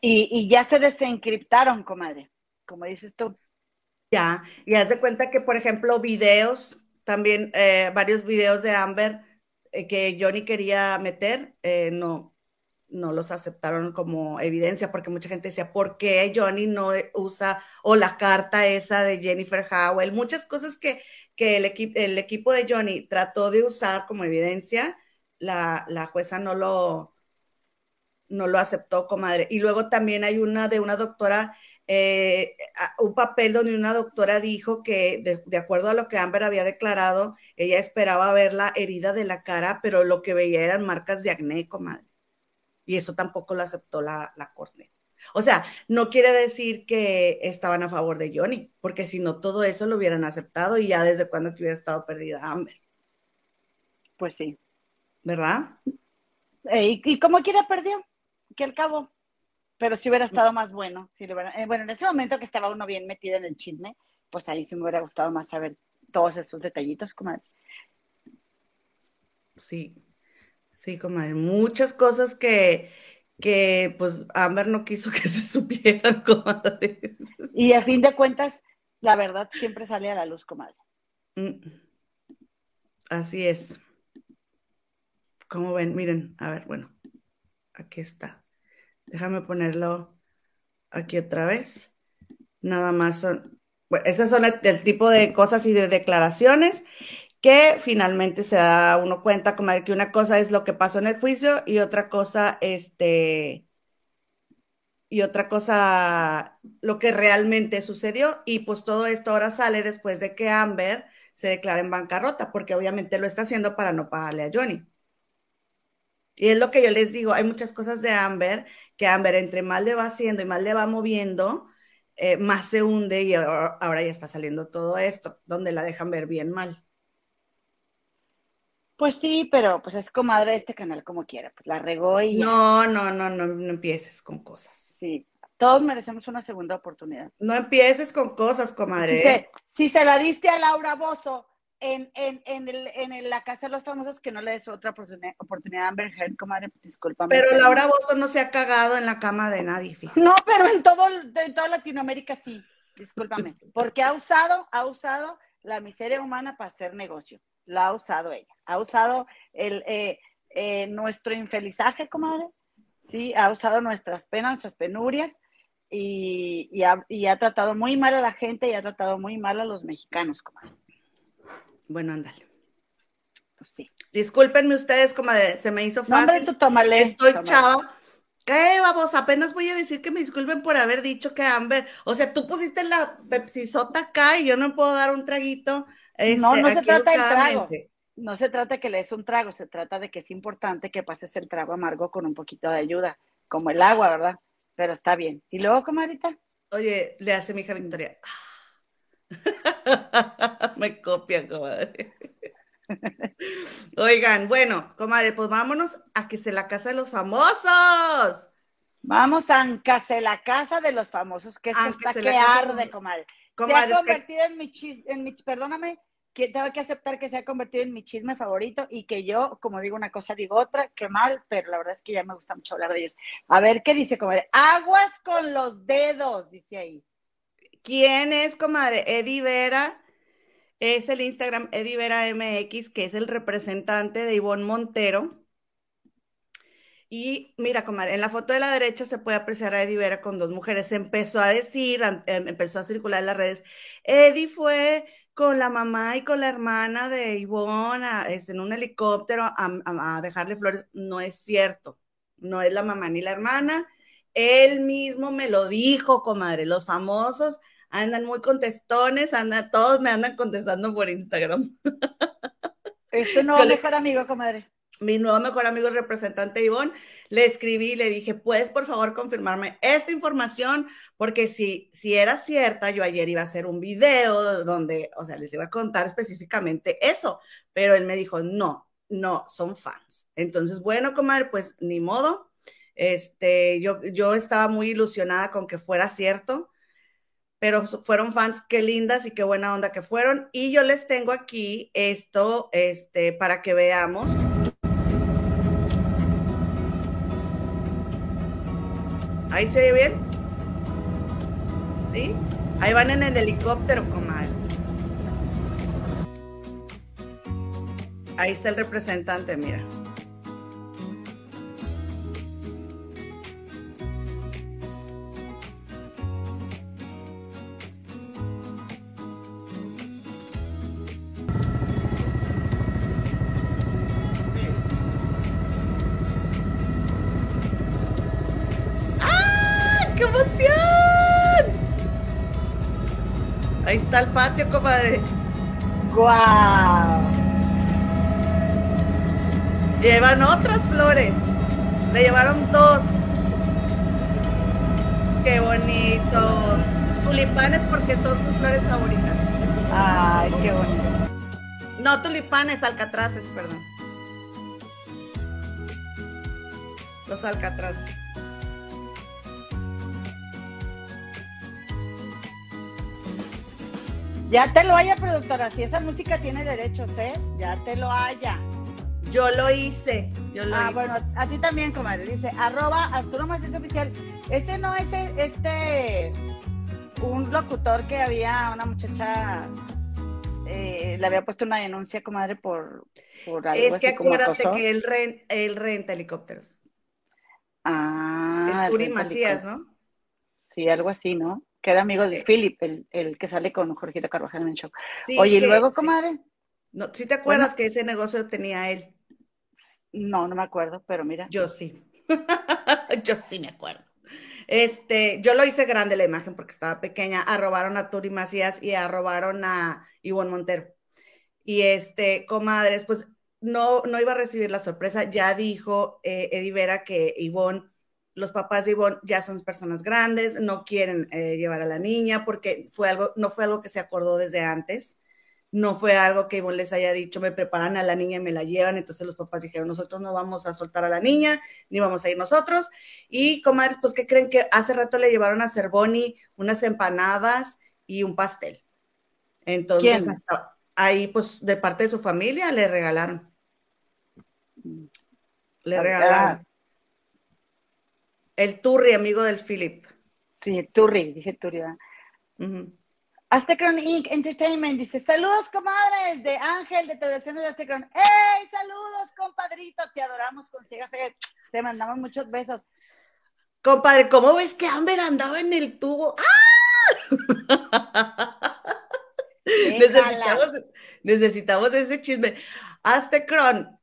Y, y, ya se desencriptaron, comadre, como dices tú. Ya, y haz de cuenta que, por ejemplo, videos, también eh, varios videos de Amber eh, que Johnny quería meter, eh, no, no los aceptaron como evidencia, porque mucha gente decía, ¿por qué Johnny no usa o la carta esa de Jennifer Howell? Muchas cosas que, que el, el equipo de Johnny trató de usar como evidencia, la, la jueza no lo, no lo aceptó, comadre. Y luego también hay una de una doctora eh, un papel donde una doctora dijo que, de, acuerdo a lo que Amber había declarado, ella esperaba ver la herida de la cara, pero lo que veía eran marcas de acné, comadre. Y eso tampoco lo aceptó la, la corte. O sea, no quiere decir que estaban a favor de Johnny, porque si no, todo eso lo hubieran aceptado y ya desde cuando que hubiera estado perdida Amber. Pues sí. ¿Verdad? ¿Y, y como quiera perdió? Que al cabo pero si hubiera estado más bueno. Si hubiera, eh, bueno, en ese momento que estaba uno bien metido en el chisme, pues ahí sí me hubiera gustado más saber todos esos detallitos, comadre. Sí, sí, comadre. Muchas cosas que, que pues Amber no quiso que <laughs> se supieran, comadre. Y a fin de cuentas, la verdad siempre sale a la luz, comadre. Mm. Así es. Como ven, miren, a ver, bueno, aquí está. Déjame ponerlo aquí otra vez. Nada más son, bueno, esas son el, tipo de cosas y de declaraciones que finalmente se da uno cuenta como de que una cosa es lo que pasó en el juicio y otra cosa, este, y otra cosa, lo que realmente sucedió. Y pues todo esto ahora sale después de que Amber se declara en bancarrota, porque obviamente lo está haciendo para no pagarle a Johnny. Y es lo que yo les digo, hay muchas cosas de Amber que Amber entre más le va haciendo y más le va moviendo, eh, más se hunde y ahora, ya está saliendo todo esto, donde la dejan ver bien mal. Pues sí, pero pues es comadre de este canal como quiera, pues la regó y... No, no, no, no, no empieces con cosas. Sí, todos merecemos una segunda oportunidad. No empieces con cosas, comadre. Si se, si se la diste a Laura Bozo en, en, en, el, en la casa de los famosos que no le des otra oportunidad, oportunidad a Amber Heard, comadre, discúlpame. Pero Laura Bozo no se ha cagado en la cama de nadie, fíjate. No, pero en todo, en toda Latinoamérica sí, discúlpame, porque ha usado, ha usado la miseria humana para hacer negocio, la ha usado ella, ha usado el, eh, eh, nuestro infelizaje, comadre, sí, ha usado nuestras penas, nuestras penurias, y, y, ha, y ha tratado muy mal a la gente y ha tratado muy mal a los mexicanos, comadre. Bueno, ándale. Pues sí. Discúlpenme ustedes, como se me hizo fácil. tú tómale. Estoy chava. ¿Qué, vamos? Apenas voy a decir que me disculpen por haber dicho que Amber, o sea, tú pusiste la Pepsi-Sota acá y yo no puedo dar un traguito. Este, no, no se trata del trago. No se trata que le des un trago, se trata de que es importante que pases el trago amargo con un poquito de ayuda, como el agua, ¿verdad? Pero está bien. ¿Y luego, comadita? Oye, le hace mi hija Victoria. <laughs> Me copia, comadre. Oigan, bueno, comadre, pues vámonos a que se la casa de los famosos. Vamos a Ancase la casa de los famosos, que esto está que arde, comadre. Se ha convertido en mi chisme, en mi, perdóname, que tengo que aceptar que se ha convertido en mi chisme favorito y que yo, como digo una cosa, digo otra, qué mal, pero la verdad es que ya me gusta mucho hablar de ellos. A ver, ¿qué dice, comadre? Aguas con los dedos, dice ahí. ¿Quién es, comadre? Eddie Vera. Es el Instagram Eddie Vera MX, que es el representante de Ivonne Montero. Y mira, comadre, en la foto de la derecha se puede apreciar a Eddie Vera con dos mujeres. Empezó a decir, em, empezó a circular en las redes, Eddie fue con la mamá y con la hermana de Ivonne este, en un helicóptero a dejarle flores. No es cierto, no es la mamá ni la hermana. Él mismo me lo dijo, comadre. Los famosos andan muy contestones, andan, todos me andan contestando por Instagram. Es tu nuevo mejor amigo, comadre. Mi nuevo mejor amigo, representante Ivonne, le escribí y le dije, ¿puedes por favor confirmarme esta información? Porque si, si era cierta, yo ayer iba a hacer un video donde, o sea, les iba a contar específicamente eso, pero él me dijo, no, no, son fans. Entonces, bueno, comadre, pues ni modo. Este, yo, yo estaba muy ilusionada con que fuera cierto pero fueron fans, qué lindas y qué buena onda que fueron. Y yo les tengo aquí esto, este, para que veamos. Ahí se ve bien. ¿Sí? Ahí van en el helicóptero, comadre. Ahí está el representante, mira. Está el patio, comadre. ¡Guau! Llevan otras flores. Le llevaron dos. Qué bonito. Tulipanes porque son sus flores favoritas. Ay, qué bonito. No, tulipanes, alcatraces, perdón. Los alcatraces. Ya te lo haya, productora. Si esa música tiene derechos, ¿eh? Ya te lo haya. Yo lo hice. Yo lo ah, hice. bueno, a ti también, comadre. Dice, arroba Arturo Macías Oficial. Ese no es este, un locutor que había una muchacha, eh, le había puesto una denuncia, comadre, por, por algo Es que así como acuérdate acoso. que él, ren- él renta helicópteros. Ah, el Turi renta Macías. ¿no? Sí, algo así, ¿no? Que era amigo de. Philip, el, el que sale con Jorgito Carvajal en el show. Sí, Oye, y luego, comadre, No, ¿Sí te acuerdas que ese negocio tenía él? no, no me acuerdo, pero mira. Yo sí. <laughs> yo sí me acuerdo. Este, yo lo hice grande la imagen porque estaba pequeña. Arrobaron a Turi Macías y arrobaron a Ivonne Montero. Y este, comadres, pues no, no iba a recibir la sorpresa. Ya dijo eh, Eddie Vera que Ivonne, los papás de Ivonne ya son personas grandes, no quieren eh, llevar a la niña porque fue algo, no fue algo que se acordó desde antes. No fue algo que Ivonne les haya dicho, me preparan a la niña y me la llevan. Entonces los papás dijeron, nosotros no vamos a soltar a la niña, ni vamos a ir nosotros. Y comadres, pues, ¿qué creen que hace rato le llevaron a Cervoni unas empanadas y un pastel? Entonces, hasta ahí, pues, de parte de su familia le regalaron. Le Ah, regalaron. El Turri, amigo del Philip. Sí, Turri, dije Turri. ¿verdad? Aztecron Inc. Entertainment dice: Saludos, comadres, de Ángel, de Traducciones de Aztecron. ¡Ey! Saludos, compadrito. Te adoramos con ciega fe. Te mandamos muchos besos. Compadre, ¿cómo ves que Amber andaba en el tubo? ¡Ah! <laughs> necesitamos, necesitamos ese chisme. Hazte cron.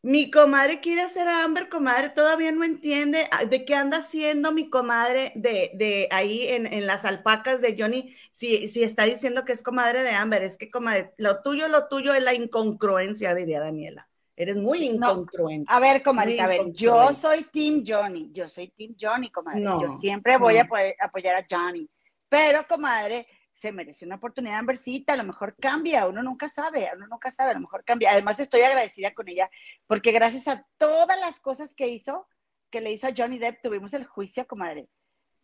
Mi comadre quiere hacer a Amber, comadre, todavía no entiende ah, de qué anda haciendo mi comadre de, de ahí en, en las alpacas de Johnny, si, si está diciendo que es comadre de Amber, es que comadre, lo tuyo, lo tuyo es la incongruencia, diría Daniela. Eres muy incongruente. A ver, comadre, a ver, yo soy Team Johnny. Yo soy Team Johnny, comadre. No, yo siempre voy no. a apoy- apoyar a Johnny. Pero, comadre, se merece una oportunidad en versita, a lo mejor cambia, uno nunca sabe, uno nunca sabe, a lo mejor cambia. Además, estoy agradecida con ella, porque gracias a todas las cosas que hizo, que le hizo a Johnny Depp, tuvimos el juicio, comadre.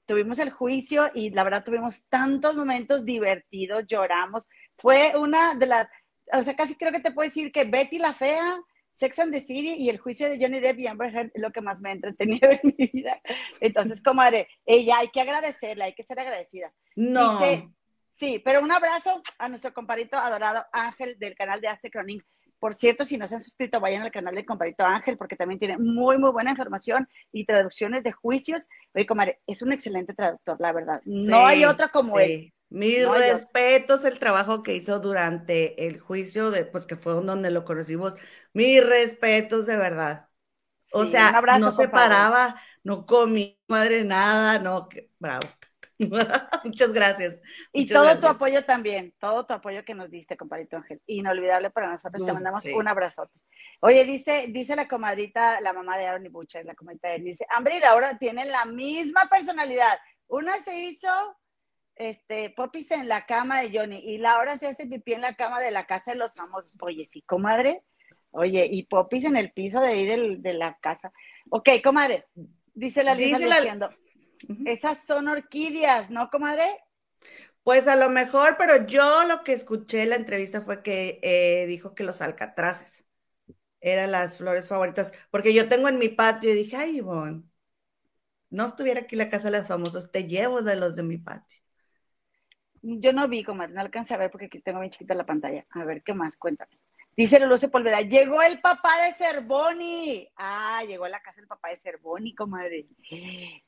Tuvimos el juicio y la verdad tuvimos tantos momentos divertidos, lloramos. Fue una de las, o sea, casi creo que te puedo decir que Betty la Fea, Sex and the City y el juicio de Johnny Depp y Amber Heard es lo que más me ha entretenido <laughs> en mi vida. Entonces, comadre, ella hay que agradecerla, hay que ser agradecidas. No. Dice, sí, pero un abrazo a nuestro compadrito adorado Ángel del canal de Azte Cronin. Por cierto, si no se han suscrito, vayan al canal del compadrito Ángel porque también tiene muy, muy buena información y traducciones de juicios. Oye, comadre, es un excelente traductor, la verdad. No Sí, hay otro como sí. él. Mis No respetos el trabajo que hizo durante el juicio de, pues que fue donde lo conocimos. Mis respetos de verdad. O Sí, sea, abrazo, no se paraba, no comí madre nada, no, que- bravo. <laughs> Muchas gracias. Y muchas todo tu apoyo también, todo tu apoyo que nos diste, compadrito Ángel. Inolvidable para nosotros, te mandamos sí. un abrazote. Oye, dice, dice la comadrita, la mamá de Aaron y Butcher, la comadrita de él, dice, Amber y Laura tienen la misma personalidad. Una se hizo este, popis en la cama de Johnny y Laura se hace pipí en la cama de la casa de los famosos. Oye, sí, comadre. Oye, y popis en el piso de ahí del- de la casa. Ok, comadre. Dice la Dice la-. Esas son orquídeas, ¿no, comadre? Pues a lo mejor, pero yo lo que escuché en la entrevista fue que eh, dijo que los alcatraces eran las flores favoritas, porque yo tengo en mi patio y dije, ay, Ivonne, no estuviera aquí la casa de los famosos, te llevo de los de mi patio. Yo no vi, como no alcancé a ver porque aquí tengo bien chiquita la pantalla. A ver, ¿qué más? Cuéntame. Dice Luce Polveda, llegó el papá de Cervoni. Ah, llegó a la casa el papá de Cervoni, comadre.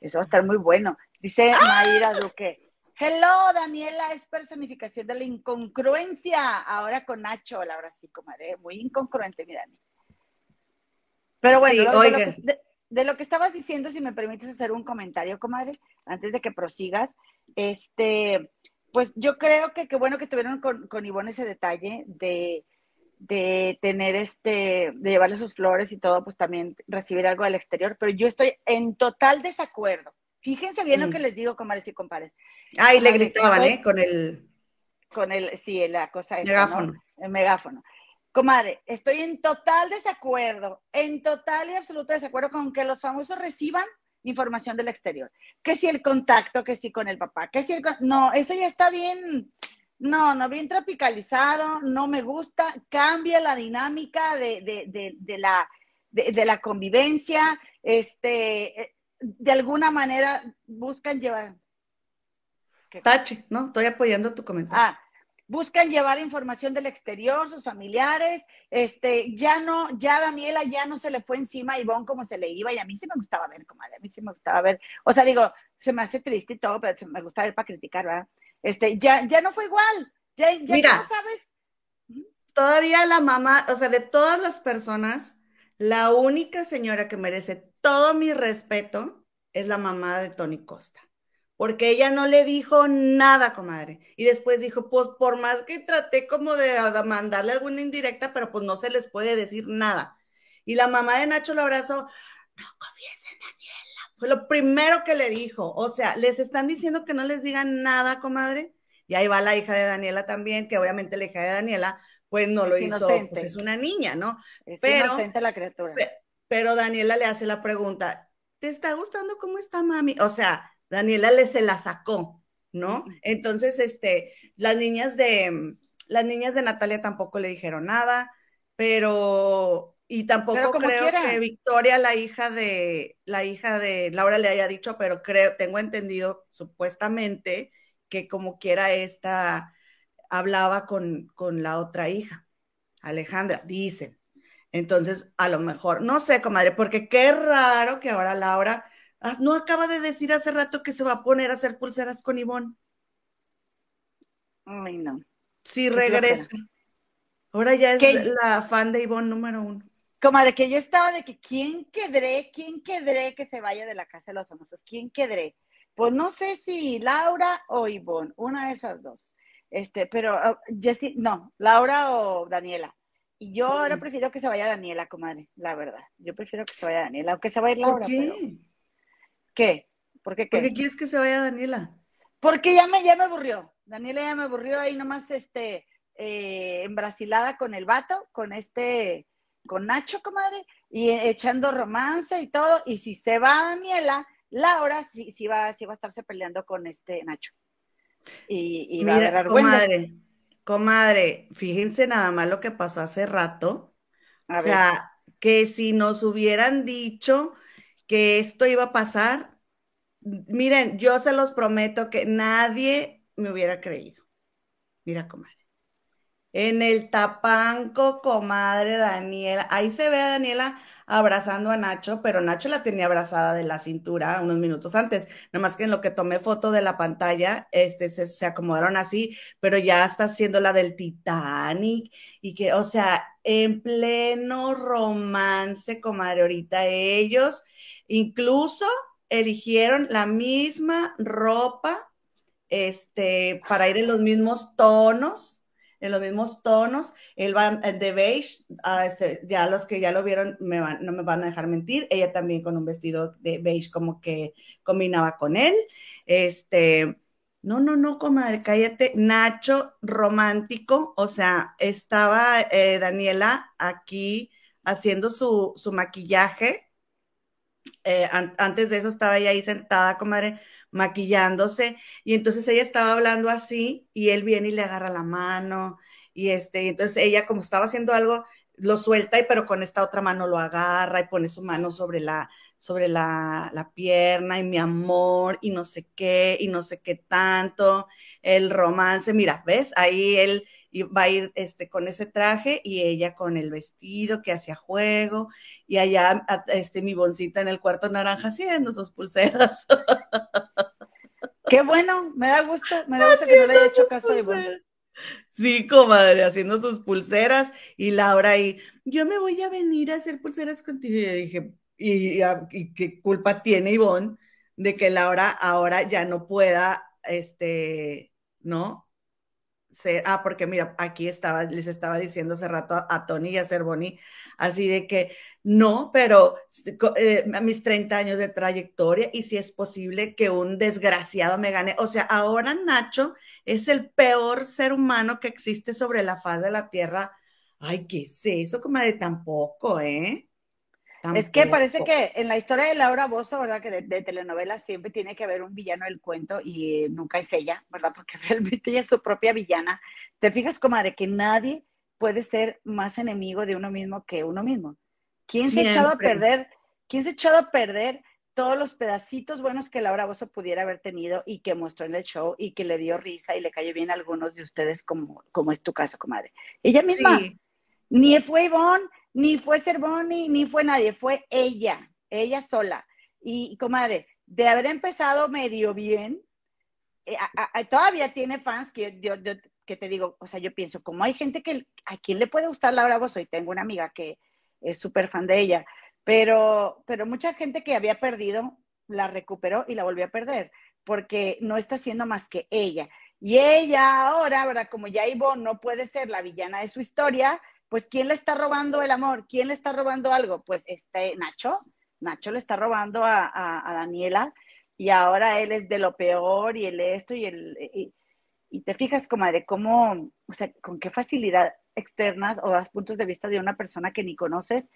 Eso va a estar muy bueno. Dice Mayra Duque, Hello, Daniela, es personificación de la incongruencia. Ahora con Nacho, la verdad sí, comadre, muy incongruente, mi Dani. Pero bueno, de, lo que, estabas diciendo, si me permites hacer un comentario, comadre, antes de que prosigas, este, pues yo creo que qué bueno que tuvieron con, con Ivonne ese detalle de, de tener este, de llevarle sus flores y todo, pues también recibir algo del exterior, pero yo estoy en total desacuerdo Fíjense bien lo que mm. les digo, comadres y compares. Ah, y le gritaban, ¿eh? Con el... Con el, sí, la cosa esa, megáfono. El megáfono. Comadre, estoy en total desacuerdo, en total y absoluto desacuerdo con que los famosos reciban información del exterior. Que si el contacto, que si con el papá, que si el... No, eso ya está bien, no, no, bien tropicalizado, no me gusta, cambia la dinámica de, de, de, de la, de, la convivencia, este, eh, de alguna manera buscan llevar. Tache, ¿no? Estoy apoyando tu comentario. Ah, buscan llevar información del exterior, sus familiares, este, ya no, ya Daniela ya no se le fue encima a Ivonne como se le iba, y a mí sí me gustaba ver, comadre, a mí sí me gustaba ver, o sea, digo, se me hace triste y todo, pero me gusta ver para criticar, ¿verdad? Este, ya, ya no fue igual, ya, ya Mira, no sabes. Todavía la mamá, o sea, de todas las personas, la única señora que merece todo mi respeto es la mamá de Tony Costa, porque ella no le dijo nada, comadre. Y después dijo, pues por más que traté como de mandarle alguna indirecta, pero pues no se les puede decir nada. Y la mamá de Nacho lo abrazó, no confíes en Daniela. Fue lo primero que le dijo. O sea, les están diciendo que no les digan nada, comadre. Y ahí va la hija de Daniela también, que obviamente la hija de Daniela, pues no lo hizo, pues es una niña, ¿no? Es pero, inocente la criatura pero Daniela le hace la pregunta, ¿te está gustando cómo está mami? O sea, Daniela le se la sacó, ¿no? Entonces, este, las niñas de, las niñas de Natalia tampoco le dijeron nada, pero, y tampoco creo que Victoria, la hija de, la hija de Laura le haya dicho, pero creo, tengo entendido supuestamente que como quiera esta hablaba con, con la otra hija, Alejandra, dicen. Entonces, a lo mejor, no sé, comadre, porque qué raro que ahora Laura ah, no acaba de decir hace rato que se va a poner a hacer pulseras con Ivonne. Ay, no. Sí, regresa. Ahora ya es la fan de Ivonne número uno. Comadre, que yo estaba de que quién quedré, quién quedré que se vaya de la casa de los famosos, quién quedré. Pues no sé si Laura o Ivonne, una de esas dos. Este, pero uh, Jessie, no, Laura o Daniela. Y yo ahora prefiero que se vaya Daniela, comadre, la verdad. Yo prefiero que se vaya Daniela, aunque se vaya Laura. ¿Por qué? ¿Qué? ¿Por qué qué? ¿Por qué quieres que se vaya Daniela? Porque ya me, ya me aburrió. Daniela ya me aburrió ahí nomás este, eh, embrasilada con el vato, con este, con Nacho, comadre, y echando romance y todo. Y si se va Daniela, Laura sí, sí, va, sí va a estarse peleando con este Nacho. Y, y va a comadre. Comadre, fíjense nada más lo que pasó hace rato. o sea, que si nos hubieran dicho que esto iba a pasar, miren, yo se los prometo que nadie me hubiera creído. Mira, comadre. En el tapanco, comadre Daniela, ahí se ve a Daniela abrazando a Nacho, pero Nacho la tenía abrazada de la cintura unos minutos antes, nomás que en lo que tomé foto de la pantalla, este, se, acomodaron así, pero ya está haciendo la del Titanic. Y que, o sea, en pleno romance, comadre, ahorita ellos incluso eligieron la misma ropa, este, para ir en los mismos tonos en los mismos tonos. El van de beige, ah, este, ya los que ya lo vieron me van, no me van a dejar mentir. Ella también con un vestido de beige como que combinaba con él. Este, no, no, no, comadre, cállate. Nacho romántico, o sea, estaba eh, Daniela aquí haciendo su, su maquillaje. Eh, antes de eso estaba ella ahí sentada, comadre, maquillándose, y entonces ella estaba hablando así, y él viene y le agarra la mano, y este, entonces ella como estaba haciendo algo, lo suelta, y pero con esta otra mano lo agarra y pone su mano sobre la, sobre la, la, pierna y mi amor y no sé qué y no sé qué tanto, el romance, mira, ¿ves? Ahí él va a ir este, con ese traje y ella con el vestido que hacía juego y allá este, mi boncita en el cuarto naranja haciendo sus pulseras. <laughs> Qué bueno, me da gusto, me da gusto que no le haya hecho caso a Ivonne. Sí, comadre, haciendo sus pulseras y Laura ahí, yo me voy a venir a hacer pulseras contigo. Y dije, ¿y, y qué culpa tiene Ivonne de que Laura ahora ya no pueda, este, ¿no? ah, porque mira, aquí estaba, les estaba diciendo hace rato a, Tony y a Cervoni, así de que no, pero eh, a mis 30 años de trayectoria y si es posible que un desgraciado me gane. O sea, ahora Nacho es el peor ser humano que existe sobre la faz de la tierra. Ay, ¿qué es eso, comadre? Tampoco, ¿eh? Es que parece que en la historia de Laura Bozo, ¿verdad? Que de, telenovelas siempre tiene que haber un villano del cuento y nunca es ella, ¿verdad? Porque <laughs> realmente ella es su propia villana. Te fijas, de que nadie puede ser más enemigo de uno mismo que uno mismo. ¿Quién se ha echado a perder? ¿Quién se ha echado a perder todos los pedacitos buenos que Laura Bozo pudiera haber tenido y que mostró en el show y que le dio risa y le cayó bien a algunos de ustedes como, como es tu caso, comadre? Ella misma. Ni fue Ivonne, ni fue Cervoni, ni fue nadie, fue ella, ella sola. Y, comadre, de haber empezado medio bien, eh, todavía tiene fans que yo, que te digo, o sea, yo pienso, como hay gente que a quien le puede gustar Laura Bozo, y tengo una amiga que es súper fan de ella, pero, pero mucha gente que había perdido la recuperó y la volvió a perder, porque no está siendo más que ella. Y ella ahora, ¿verdad? Como ya Ivonne no puede ser la villana de su historia, pues ¿quién le está robando el amor? ¿Quién le está robando algo? Pues este Nacho, Nacho le está robando a, Daniela y ahora él es de lo peor y el esto y el... Y, te fijas, de cómo, o sea, con qué facilidad externas o das puntos de vista de una persona que ni conoces,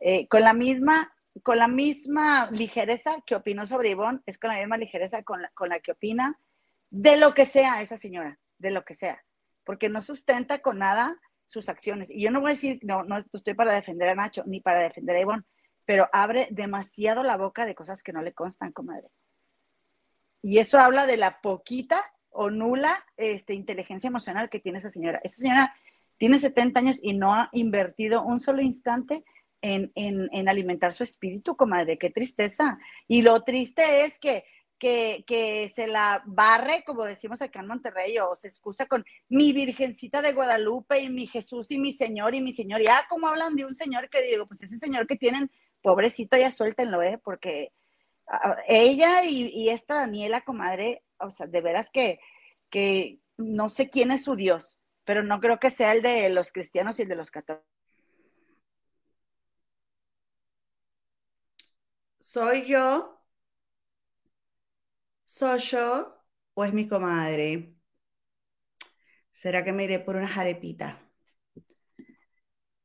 eh, con la misma con la misma ligereza que opinó sobre Ivonne, es con la misma ligereza con la, con la que opina de lo que sea esa señora, de lo que sea, porque no sustenta con nada sus acciones. Y yo no voy a decir, no, no estoy para defender a Nacho ni para defender a Ivonne, pero abre demasiado la boca de cosas que no le constan, comadre. Y eso habla de la poquita o nula este, inteligencia emocional que tiene esa señora. Esa señora tiene 70 años y no ha invertido un solo instante en, en, en alimentar su espíritu, comadre. Qué tristeza. Y lo triste es que que, se la barre, como decimos acá en Monterrey, o se excusa con mi Virgencita de Guadalupe y mi Jesús y mi Señor y mi Señor. Ya ah, como hablan de un señor que digo, pues ese señor que tienen, pobrecito, ya suéltenlo, ¿eh? Porque ella y, esta Daniela, comadre, o sea, de veras que, que no sé quién es su Dios, pero no creo que sea el de los cristianos y el de los católicos. Soy yo, ¿Soy yo o es mi comadre? ¿Será que me iré por una jarepita?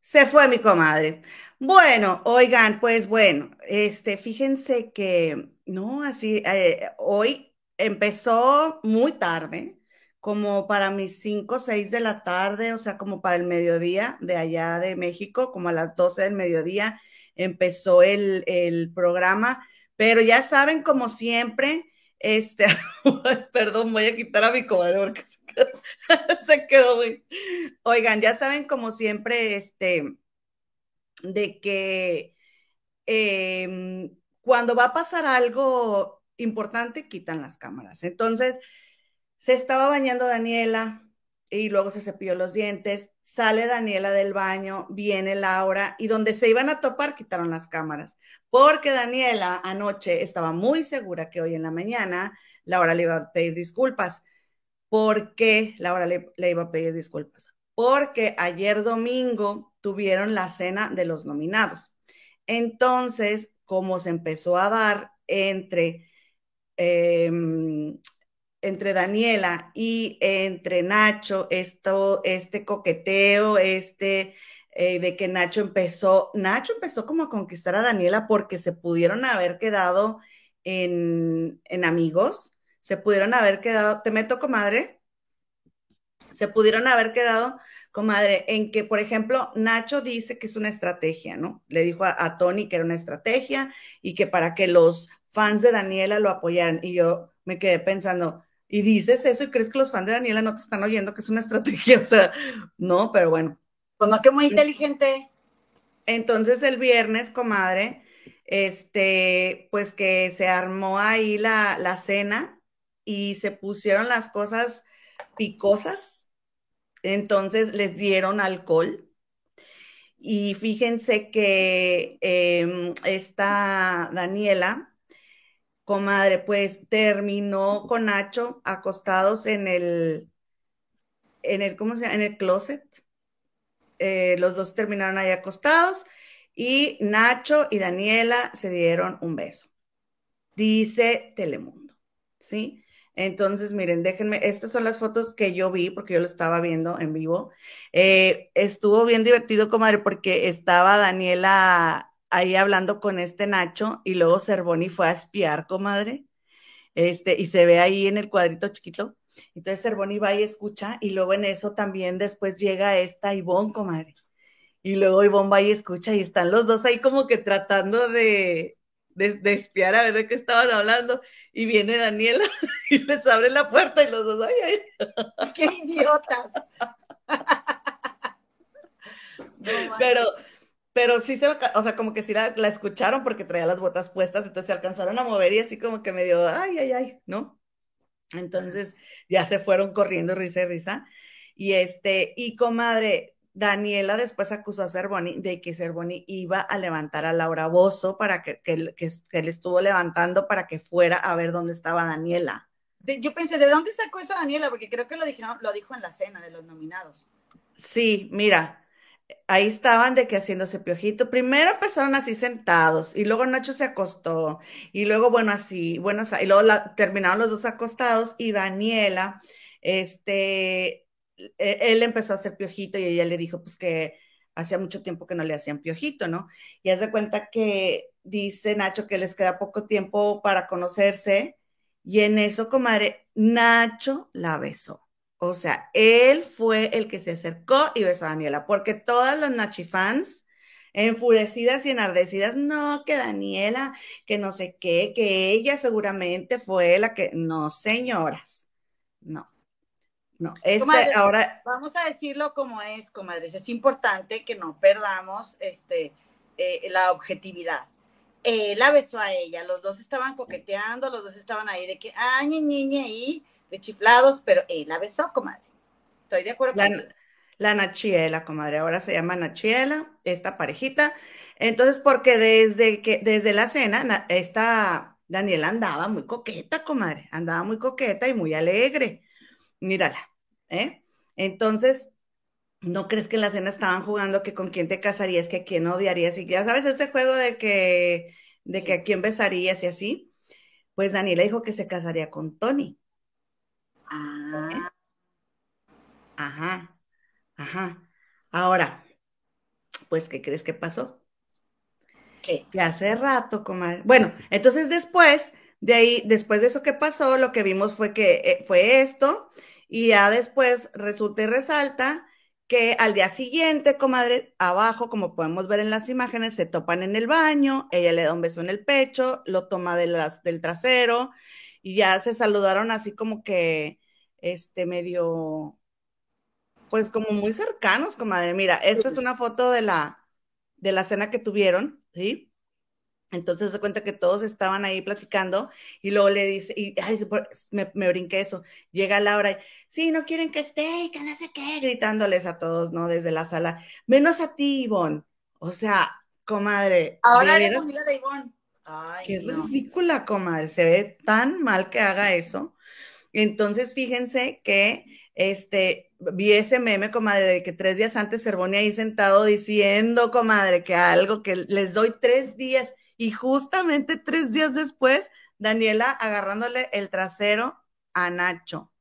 Se fue mi comadre. Bueno, oigan, pues bueno, este, fíjense que, no, así, eh, hoy empezó muy tarde, como para mis 5 o 6 de la tarde, o sea, como para el mediodía de allá de México, como a las 12 del mediodía empezó el, el programa, pero ya saben, como siempre, este, <laughs> perdón, voy a quitar a mi comadre porque se quedó, <laughs> muy. Oigan, ya saben, como siempre, este, de que em, cuando va a pasar algo importante, quitan las cámaras. Entonces, se estaba bañando Daniela y luego se cepilló los dientes, sale Daniela del baño, viene Laura y donde se iban a topar, quitaron las cámaras porque Daniela anoche estaba muy segura que hoy en la mañana Laura le iba a pedir disculpas. ¿Por qué Laura le, iba a pedir disculpas? Porque ayer domingo tuvieron la cena de los nominados. Entonces, como se empezó a dar entre, em, entre Daniela y entre Nacho, esto, este coqueteo, este eh, de que Nacho empezó, Nacho empezó como a conquistar a Daniela porque se pudieron haber quedado en, en amigos, se pudieron haber quedado, te meto, comadre, se pudieron haber quedado, comadre, en que, por ejemplo, Nacho dice que es una estrategia, ¿no? Le dijo a, a Tony que era una estrategia y que para que los fans de Daniela lo apoyaran. Y yo me quedé pensando, y dices eso y crees que los fans de Daniela no te están oyendo que es una estrategia, <laughs> o sea, no, pero bueno. Pues no, que muy inteligente. Entonces el viernes, comadre, este, pues que se armó ahí la, la cena y se pusieron las cosas picosas, entonces les dieron alcohol. Y fíjense que eh, esta Daniela, comadre, pues terminó con Nacho acostados en el, en el, ¿cómo se llama? En el closet. Eh, los dos terminaron ahí acostados y Nacho y Daniela se dieron un beso. Dice Telemundo, ¿sí? Entonces, miren, déjenme, estas son las fotos que yo vi porque yo lo estaba viendo en vivo. Eh, estuvo bien divertido, comadre, porque estaba Daniela ahí hablando con este Nacho y luego Cervoni fue a espiar, comadre. Este, y se ve ahí en el cuadrito chiquito. Entonces Cervoni va y escucha y luego en eso también después llega esta Ivonne, comadre. Y luego Ivonne va y escucha y están los dos ahí como que tratando de, de, de espiar a ver de qué estaban hablando y viene Daniela <laughs> y les abre la puerta y los dos, ay, ay. ¡Qué idiotas! No, pero, pero sí se, o sea, como que sí la, la, escucharon porque traía las botas puestas, entonces se alcanzaron a mover y así como que medio, ay, ay, ay, ¿no? Entonces ya se fueron corriendo risa y risa. Y este, y comadre, Daniela después acusó a Cervoni de que Cervoni iba a levantar a Laura Bozo para que, que, que, que, le estuvo levantando para que fuera a ver dónde estaba Daniela. De, yo pensé, ¿de dónde sacó eso Daniela? Porque creo que lo, dijeron, lo dijo en la cena de los nominados. Sí, mira, ahí estaban de que haciéndose piojito. Primero empezaron así sentados y luego Nacho se acostó y luego, bueno, así, bueno, y luego terminaron los dos acostados y Daniela, este, él empezó a hacer piojito y ella le dijo pues que hacía mucho tiempo que no le hacían piojito, ¿no? Y haz de cuenta que dice Nacho que les queda poco tiempo para conocerse y en eso, comadre, Nacho la besó. O sea, él fue el que se acercó y besó a Daniela, porque todas las Nachi fans enfurecidas y enardecidas, no, que Daniela, que no sé qué, que ella seguramente fue la que, no, señoras, no. No, este, comadre, ahora. Vamos a decirlo como es, comadres. Es importante que no perdamos este, eh, la objetividad. Eh, la besó a ella, los dos estaban coqueteando, los dos estaban ahí de que, ay, niña, ahí, de chiflados, pero él la besó, comadre. Estoy de acuerdo la, con La Nachiela, comadre, ahora se llama Nachiela, esta parejita. Entonces, porque desde que, desde la cena, esta Daniela andaba muy coqueta, comadre, andaba muy coqueta y muy alegre mírala, ¿eh? Entonces, ¿no crees que en la cena estaban jugando que con quién te casarías, que a quién odiarías? Y ya sabes, ese juego de que, de que a quién besarías y así. Pues Daniela dijo que se casaría con Tony. Ah. ¿Eh? Ajá, ajá. Ahora, pues, ¿qué crees que pasó? ¿Qué? Que hace rato, comadre. Bueno, entonces después de ahí, después de eso que pasó, lo que vimos fue que eh, fue esto, y ya después resulta y resalta que al día siguiente, comadre, abajo, como podemos ver en las imágenes, se topan en el baño, ella le da un beso en el pecho, lo toma de las, del trasero, y ya se saludaron así como que, este, medio, pues como muy cercanos, comadre. Mira, esta es una foto de la, de la cena que tuvieron, ¿sí? Entonces se cuenta que todos estaban ahí platicando y luego le dice, y ay, me, me, brinqué eso, llega Laura y, sí, no quieren que esté, que no sé qué, gritándoles a todos, ¿no? Desde la sala, menos a ti, Ivonne. O sea, comadre. Ahora eres amiga de Ivonne. Ay, qué no. ridícula, comadre, se ve tan mal que haga eso. Entonces, fíjense que este, vi ese meme, comadre, de que tres días antes Cervoni ahí sentado diciendo, comadre, que algo, que les doy tres días y justamente tres días después, Daniela agarrándole el trasero a Nacho.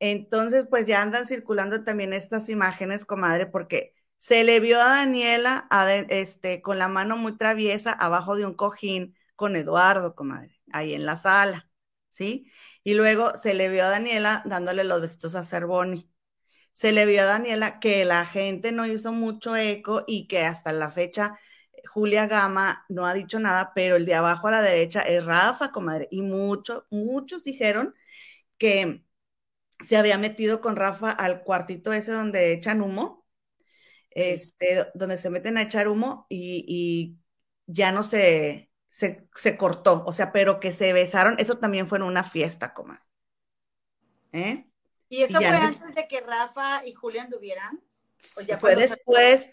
Entonces, pues ya andan circulando también estas imágenes, comadre, porque se le vio a Daniela a de, este, con la mano muy traviesa abajo de un cojín con Eduardo, comadre, ahí en la sala, ¿sí? Y luego se le vio a Daniela dándole los besitos a Cervoni. Se le vio a Daniela que la gente no hizo mucho eco y que hasta la fecha Julia Gama no ha dicho nada, pero el de abajo a la derecha es Rafa, comadre. Y muchos, muchos dijeron que se había metido con Rafa al cuartito ese donde echan humo, este, donde se meten a echar humo y, ya no se, se, cortó, o sea, pero que se besaron, eso también fue en una fiesta, comadre. ¿Eh? ¿Y eso fue antes de que Rafa y Julia anduvieran? ya fue después,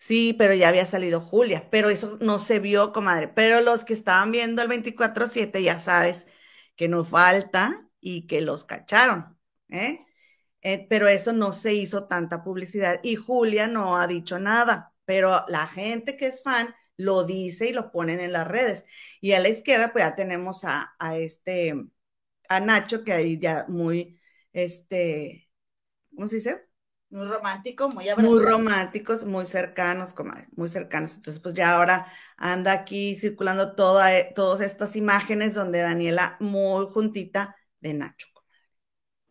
Sí, pero ya había salido Julia, pero eso no se vio, comadre. Pero los que estaban viendo el 24-7, ya sabes que no falta y que los cacharon, ¿eh? ¿eh? Pero eso no se hizo tanta publicidad y Julia no ha dicho nada, pero la gente que es fan lo dice y lo ponen en las redes. Y a la izquierda, pues ya tenemos a, a este, a Nacho, que ahí ya muy, este, ¿cómo se dice? Muy romántico, muy abrazados. Muy románticos, muy cercanos, comadre, muy cercanos. Entonces, pues ya ahora anda aquí circulando toda, eh, todas estas imágenes donde Daniela muy juntita de Nacho, comadre.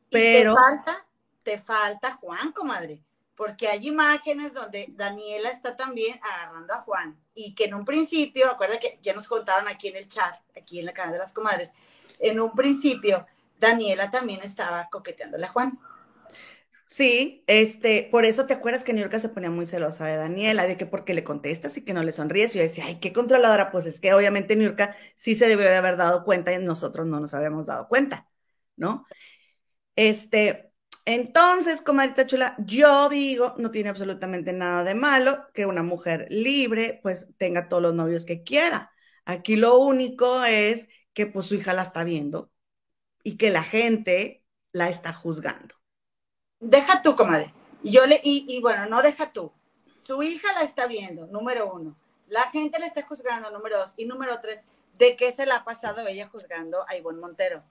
Pero... te falta, te falta Juan, comadre, porque hay imágenes donde Daniela está también agarrando a Juan y que en un principio, acuerda que ya nos contaron aquí en el chat, aquí en la canal de las comadres, en un principio Daniela también estaba coqueteándole a Juan. Sí, este, por eso te acuerdas que Niurka se ponía muy celosa de Daniela, de que porque le contestas y que no le sonríes. Y yo decía, ay, qué controladora. Pues es que obviamente Niurka sí se debió de haber dado cuenta y nosotros no nos habíamos dado cuenta, ¿no? Este, entonces, comadita chula, yo digo, no tiene absolutamente nada de malo que una mujer libre, pues tenga todos los novios que quiera. Aquí lo único es que pues su hija la está viendo y que la gente la está juzgando deja tú, comadre. Yo le, y, bueno, no deja tú. Su hija la está viendo, número uno. La gente le está juzgando, número dos. Y número tres, ¿de qué se la ha pasado ella juzgando a Ivonne Montero?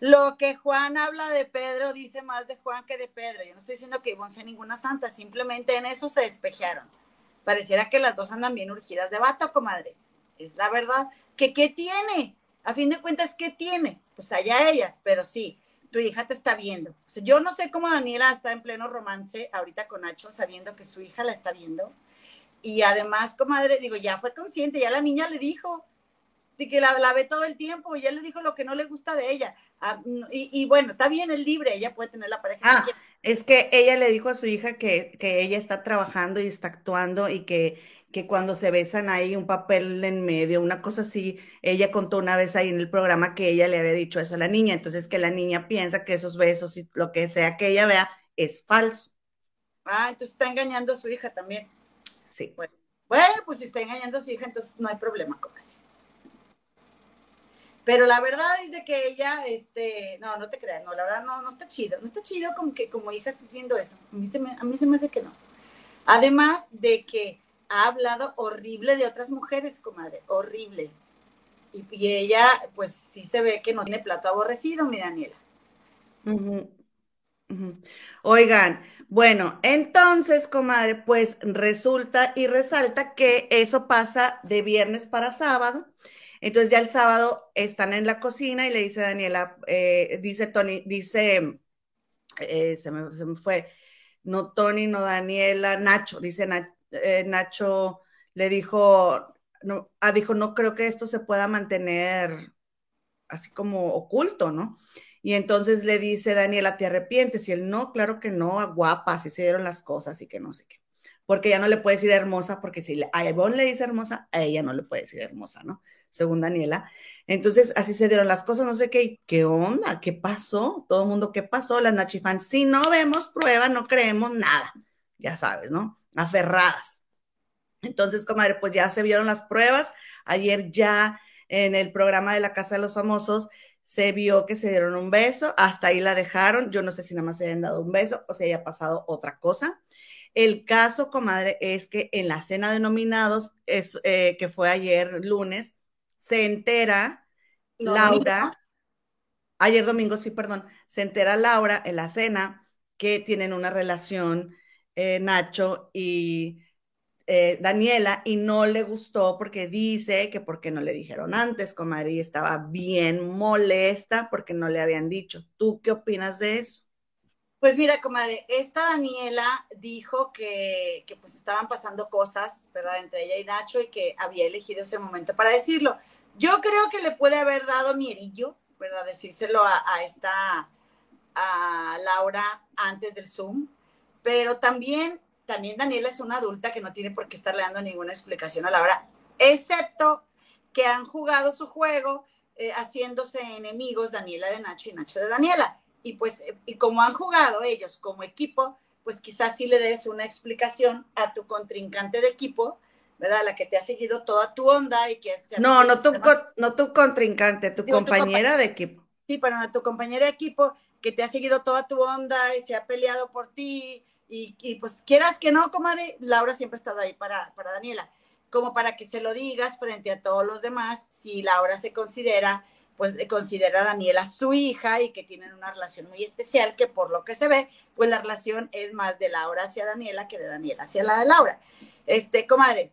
Lo que Juan habla de Pedro dice más de Juan que de Pedro. Yo no estoy diciendo que Ivonne sea ninguna santa, simplemente en eso se despejaron. Pareciera que las dos andan bien urgidas de vato, comadre. Es la verdad. ¿Que qué tiene? A fin de cuentas, ¿qué tiene? Pues allá ellas, pero sí, tu hija te está viendo. yo no sé cómo Daniela está en pleno romance ahorita con Nacho, sabiendo que su hija la está viendo. Y además, comadre, digo, ya fue consciente, ya la niña le dijo de que la, la ve todo el tiempo, y ya le dijo lo que no le gusta de ella. Ah, y, bueno, está bien, el libre, ella puede tener la pareja. Ah, es que ella le dijo a su hija que, que ella está trabajando y está actuando y que que cuando se besan hay un papel en medio, una cosa así. Ella contó una vez ahí en el programa que ella le había dicho eso a la niña, entonces que la niña piensa que esos besos y lo que sea que ella vea es falso. Ah, entonces está engañando a su hija también. Sí. Bueno, pues si está engañando a su hija, entonces no hay problema con. Pero la verdad es de que ella, este, no, no te creas, no, la verdad no, no está chido, no está chido como que como hija estés viendo eso. A mí se me, a mí se me hace que no. Además de que ha hablado horrible de otras mujeres, comadre, horrible. Y, ella, pues sí se ve que no tiene plato aborrecido, mi Daniela. Oigan, bueno, entonces, comadre, pues resulta y resalta que eso pasa de viernes para sábado. Entonces ya el sábado están en la cocina y le dice Daniela, eh, dice Tony, dice, eh, se, me, se, me, fue, no Tony, no Daniela, Nacho, dice Nacho, eh, Nacho le dijo, no, ah, dijo, no creo que esto se pueda mantener así como oculto, ¿no? Y entonces le dice Daniela, ¿te arrepientes? Y él, no, claro que no, guapa, así se dieron las cosas y que no sé qué. Porque ya no le puede decir hermosa, porque si a Ivonne le dice hermosa, a ella no le puede decir hermosa, ¿no? Según Daniela. Entonces, así se dieron las cosas, no sé qué, ¿qué onda? ¿Qué pasó? Todo el mundo, ¿qué pasó? Las Nachifans, si no vemos prueba, no creemos nada, ya sabes, ¿no? aferradas. Entonces, comadre, pues ya se vieron las pruebas. Ayer ya en el programa de la Casa de los Famosos se vio que se dieron un beso, hasta ahí la dejaron. Yo no sé si nada más se hayan dado un beso o si haya pasado otra cosa. El caso, comadre, es que en la cena de nominados, es, eh, que fue ayer lunes, se entera Laura, ayer domingo, sí, perdón, se entera Laura en la cena que tienen una relación eh, Nacho y eh, Daniela y no le gustó porque dice que porque no le dijeron antes, comadre, y estaba bien molesta porque no le habían dicho. ¿Tú qué opinas de eso? Pues mira, comadre, esta Daniela dijo que, que, pues estaban pasando cosas, ¿verdad? Entre ella y Nacho y que había elegido ese momento para decirlo. Yo creo que le puede haber dado miedillo, ¿verdad? Decírselo a, a esta, a Laura antes del Zoom, pero también, también Daniela es una adulta que no tiene por qué estarle dando ninguna explicación a Laura, excepto que han jugado su juego eh, haciéndose enemigos Daniela de Nacho y Nacho de Daniela. Y pues, eh, y como han jugado ellos como equipo, pues quizás sí le des una explicación a tu contrincante de equipo, ¿verdad? La que te ha seguido toda tu onda y que... No, no tu, no tu contrincante, tu compañera de equipo. Sí, pero no tu compañera de equipo que te ha seguido toda tu onda y se ha peleado por ti y, y pues quieras que no, comadre, Laura siempre ha estado ahí para, para Daniela, como para que se lo digas frente a todos los demás, si Laura se considera, pues considera a Daniela su hija y que tienen una relación muy especial, que por lo que se ve, pues la relación es más de Laura hacia Daniela que de Daniela hacia la de Laura. Este, comadre,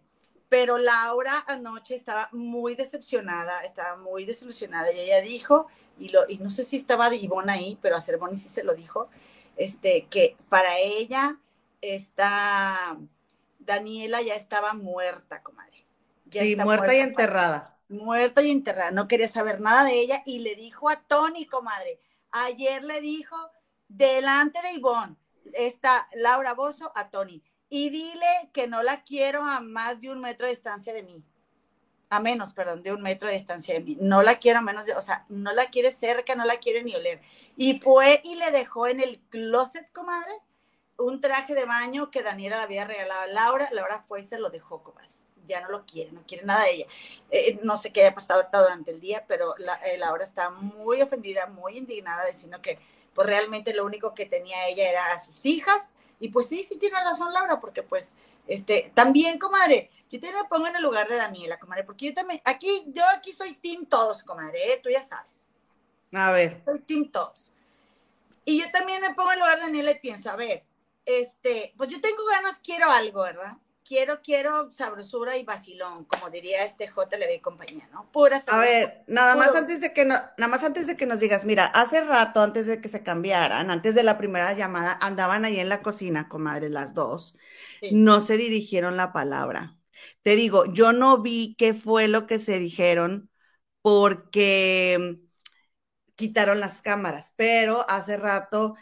pero Laura anoche estaba muy decepcionada, estaba muy desilusionada y ella dijo y, lo, y no sé si estaba de Ivonne ahí, pero a Cervoni sí se lo dijo, este, que para ella está, Daniela ya estaba muerta, comadre. sí, muerta, y enterrada. Muerta y enterrada, no quería saber nada de ella y le dijo a Tony, comadre, ayer le dijo delante de Ivonne, está Laura Bozo a Tony, y dile que no la quiero a más de un metro de distancia de mí a menos, perdón, de un metro de distancia de mí. No la quiere a menos de, o sea, no la quiere cerca, no la quiere ni oler. Y fue y le dejó en el closet, comadre, un traje de baño que Daniela le había regalado a Laura. Laura fue y se lo dejó, comadre. Ya no lo quiere, no quiere nada de ella. Eh, no sé qué haya pasado ahorita durante el día, pero la, eh, Laura está muy ofendida, muy indignada, diciendo que pues realmente lo único que tenía ella era a sus hijas. Y pues sí, sí tiene razón Laura, porque pues, este, también, comadre, yo te me pongo en el lugar de Daniela, comadre, porque yo también, aquí, yo aquí soy team todos, comadre, ¿eh? tú ya sabes. A ver. Soy team todos. Y yo también me pongo en el lugar de Daniela y pienso, a ver, este, pues yo tengo ganas, quiero algo, ¿verdad? Quiero, quiero sabrosura y vacilón, como diría este JLB y compañía, ¿no? Pura A ver, nada más antes de que no, nada más antes de que nos digas, mira, hace rato, antes de que se cambiaran, antes de la primera llamada, andaban ahí en la cocina, comadre, las dos. No se dirigieron la palabra. Te digo, yo no vi qué fue lo que se dijeron porque quitaron las cámaras, pero hace rato,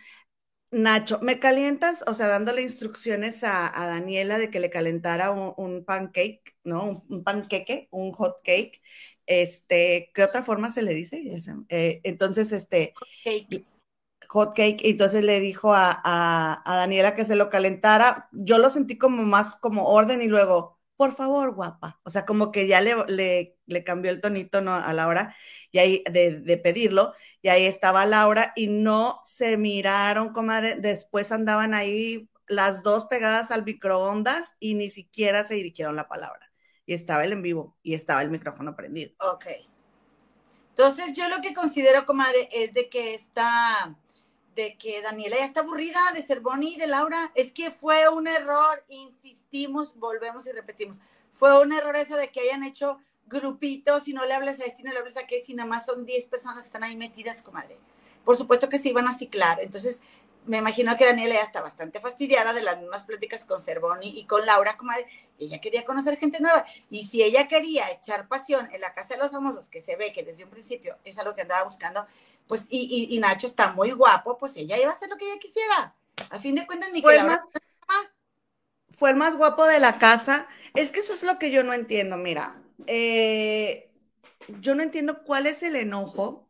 Nacho, ¿me calientas? O sea, dándole instrucciones a, Daniela de que le calentara un, pancake, ¿no? Un, panqueque, un hot cake. Este, ¿qué otra forma se le dice? Eh, entonces, este, hot cake, entonces le dijo a, a, Daniela que se lo calentara. Yo lo sentí como más como orden y luego, por favor, guapa. O sea, como que ya le, cambió el tonito a Laura y ahí de, pedirlo, y ahí estaba Laura y no se miraron, comadre. Después andaban ahí las dos pegadas al microondas y ni siquiera se dirigieron la palabra. Y estaba el en vivo y estaba el micrófono prendido. Ok. Entonces, yo lo que considero, comadre, es de que está de que Daniela ya está aburrida de ser Bonnie y de Laura. Es que fue un error, insistimos, volvemos y repetimos. Fue un error eso de que hayan hecho grupitos y no le hables a este y no le hables a aquel, si nada más son 10 personas están ahí metidas, comadre. Por supuesto que se iban a ciclar. Entonces, me imagino que Daniela ya está bastante fastidiada de las mismas pláticas con Cervoni y con Laura, comadre. Ella quería conocer gente nueva. Y si ella quería echar pasión en la casa de los famosos, que se ve que desde un principio es algo que andaba buscando, pues, y, Nacho está muy guapo, pues ella iba a hacer lo que ella quisiera. A fin de cuentas, ni fue que el más, Fue el más guapo de la casa. Es que eso es lo que yo no entiendo, mira. Eh, yo no entiendo cuál es el enojo,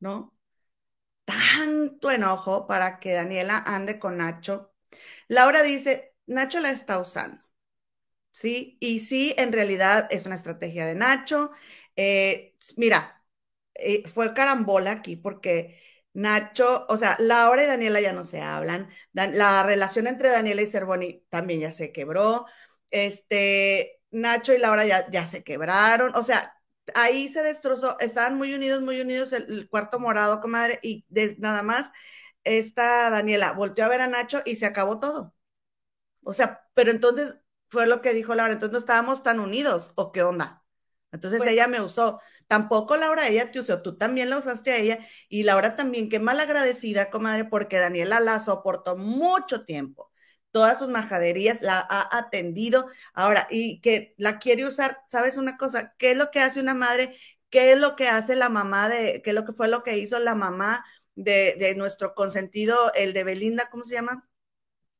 ¿no? Tanto enojo para que Daniela ande con Nacho. Laura dice, Nacho la está usando. Sí, y sí, en realidad es una estrategia de Nacho. Eh, mira, eh, fue carambola aquí porque Nacho, o sea, Laura y Daniela ya no se hablan. la relación entre Daniela y Cervoni también ya se quebró. Este, Nacho y Laura ya, ya se quebraron. O sea, ahí se destrozó. Estaban muy unidos, muy unidos el, cuarto morado, comadre, y nada más esta Daniela volteó a ver a Nacho y se acabó todo. O sea, pero entonces fue lo que dijo Laura, entonces no estábamos tan unidos, ¿o qué onda? Entonces Pues- ella me usó. Tampoco Laura, ella te usó, tú también la usaste a ella y Laura también, qué mal agradecida, comadre, porque Daniela la soportó mucho tiempo. Todas sus majaderías la ha atendido. Ahora, y que la quiere usar, ¿sabes una cosa? ¿Qué es lo que hace una madre? ¿Qué es lo que hace la mamá de, qué es lo que fue lo que hizo la mamá de, de nuestro consentido, el de Belinda, ¿cómo se llama?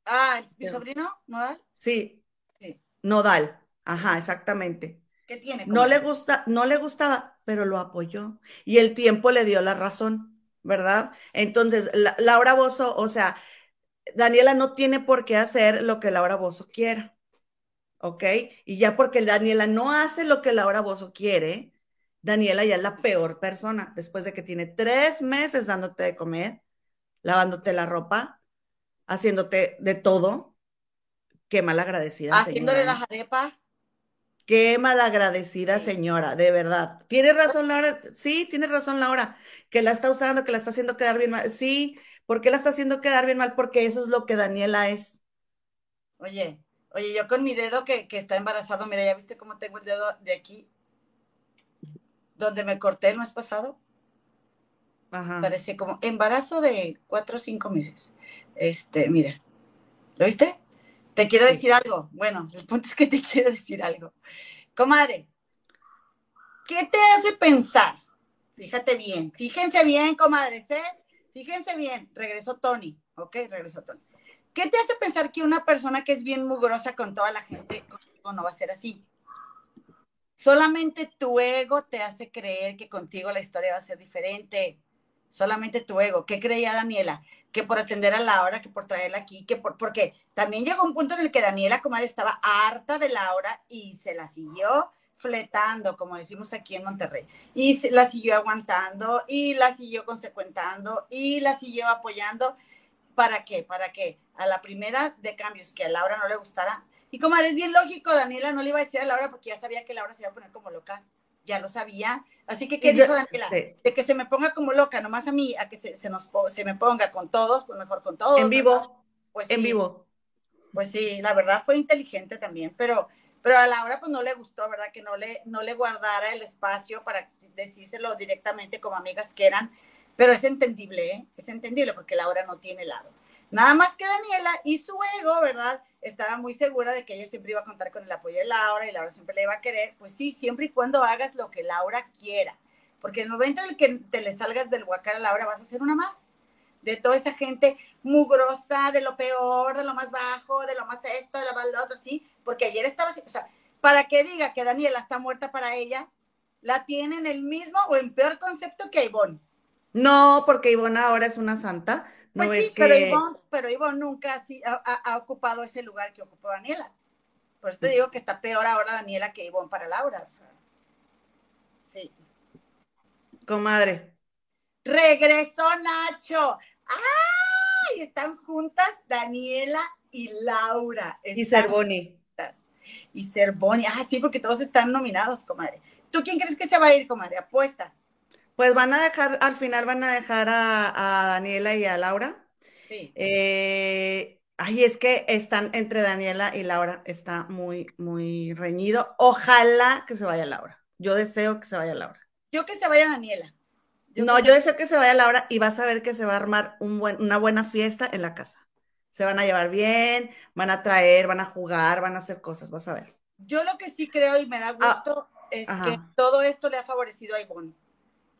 Ah, ¿el- mi sobrino, ¿Nodal? Sí, Sí. Nodal. Ajá, exactamente. ¿Qué tiene? No le gusta, no le gustaba, pero lo apoyó. Y el tiempo le dio la razón, ¿verdad? Entonces, la- Laura Bozo, o sea, Daniela no tiene por qué hacer lo que Laura Bozo quiera, ¿ok? Y ya porque Daniela no hace lo que Laura Bozo quiere, Daniela ya es la peor persona después de que tiene tres meses dándote de comer, lavándote la ropa, haciéndote de todo. Qué mal agradecida. Haciéndole señora. la jarepa. Qué malagradecida señora, de verdad. Tiene razón Laura, sí, tiene razón Laura, que la está usando, que la está haciendo quedar bien mal. Sí, ¿por qué la está haciendo quedar bien mal? Porque eso es lo que Daniela es. Oye, oye, yo con mi dedo que, que está embarazado, mira, ¿ya viste cómo tengo el dedo de aquí? Donde me corté el mes pasado. Ajá. Parece como embarazo de cuatro o cinco meses. Este, mira, ¿lo viste? Te quiero Sí. decir algo. Bueno, el punto es que te <laughs> quiero decir algo. Comadre, ¿qué te hace pensar? Fíjate bien, fíjense bien, comadres, ¿eh? Fíjense bien, regresó Tony, ¿ok? Regresó Tony. ¿Qué te hace pensar que una persona que es bien mugrosa con toda la gente contigo no va a ser así? Solamente tu ego te hace creer que contigo la historia va a ser diferente. Solamente tu ego. ¿Qué creía Daniela? Que por atender a Laura, que por traerla aquí, que por, porque también llegó un punto en el que Daniela, comadre, estaba harta de Laura y se la siguió fletando, como decimos aquí en Monterrey. Y se, la siguió aguantando y la siguió consecuentando y la siguió apoyando. ¿Para qué? Para que a la primera de cambios que a Laura no le gustara. Y como es bien lógico, Daniela no le iba a decir a Laura porque ya sabía que Laura se iba a poner como loca. Ya lo sabía. Así que, ¿qué dijo Daniela? sí. De que se me ponga como loca, nomás a mí, a que se, se nos, se me ponga con todos, pues mejor con todos. En ¿verdad? vivo, Pues en sí, vivo. Pues sí, la verdad fue inteligente también, pero, pero a Laura pues no le gustó, ¿verdad? Que no le, no le guardara el espacio para decírselo directamente como amigas que eran, pero es entendible, ¿eh? Es entendible porque Laura no tiene lado. Nada más que Daniela y su ego, ¿verdad? Estaba muy segura de que ella siempre iba a contar con el apoyo de Laura y Laura siempre le iba a querer. Pues sí, siempre y cuando hagas lo que Laura quiera. Porque en el momento en el que te le salgas del huacal a Laura, vas a ser una más. De toda esa gente mugrosa, de lo peor, de lo más bajo, de lo más esto, de lo más lo otro, sí. Porque ayer estaba así, o sea, para que diga que Daniela está muerta para ella, la tiene en el mismo o en peor concepto que Ivonne. No, porque Ivonne ahora es una santa. No Pues sí, es pero. Ivonne, pero Ivonne nunca así ha, ha- ha ocupado ese lugar que ocupó Daniela. Por eso te digo que está peor ahora Daniela que Ivonne para Laura. o sea. Sí. Comadre. Regresó Nacho. ¡Ay! Están juntas Daniela y Laura. Y Cervoni. juntas. Y Cervoni. Ah, sí, porque todos están nominados, comadre. ¿Tú quién crees que se va a ir, comadre? Apuesta. Pues van a dejar, al final van a dejar a, a Daniela y a Laura. Sí. Eh, ay, es que están entre Daniela y Laura, está muy, muy reñido. Ojalá que se vaya Laura. Yo deseo que se vaya Laura. Yo que se vaya Daniela. No, yo deseo que se vaya Laura y vas a ver que se va a armar un buen, una buena fiesta en la casa. Se van a llevar bien, van a traer, van a jugar, van a hacer cosas, vas a ver. Yo lo que sí creo y me da gusto es ajá. que todo esto le ha favorecido a Ivonne.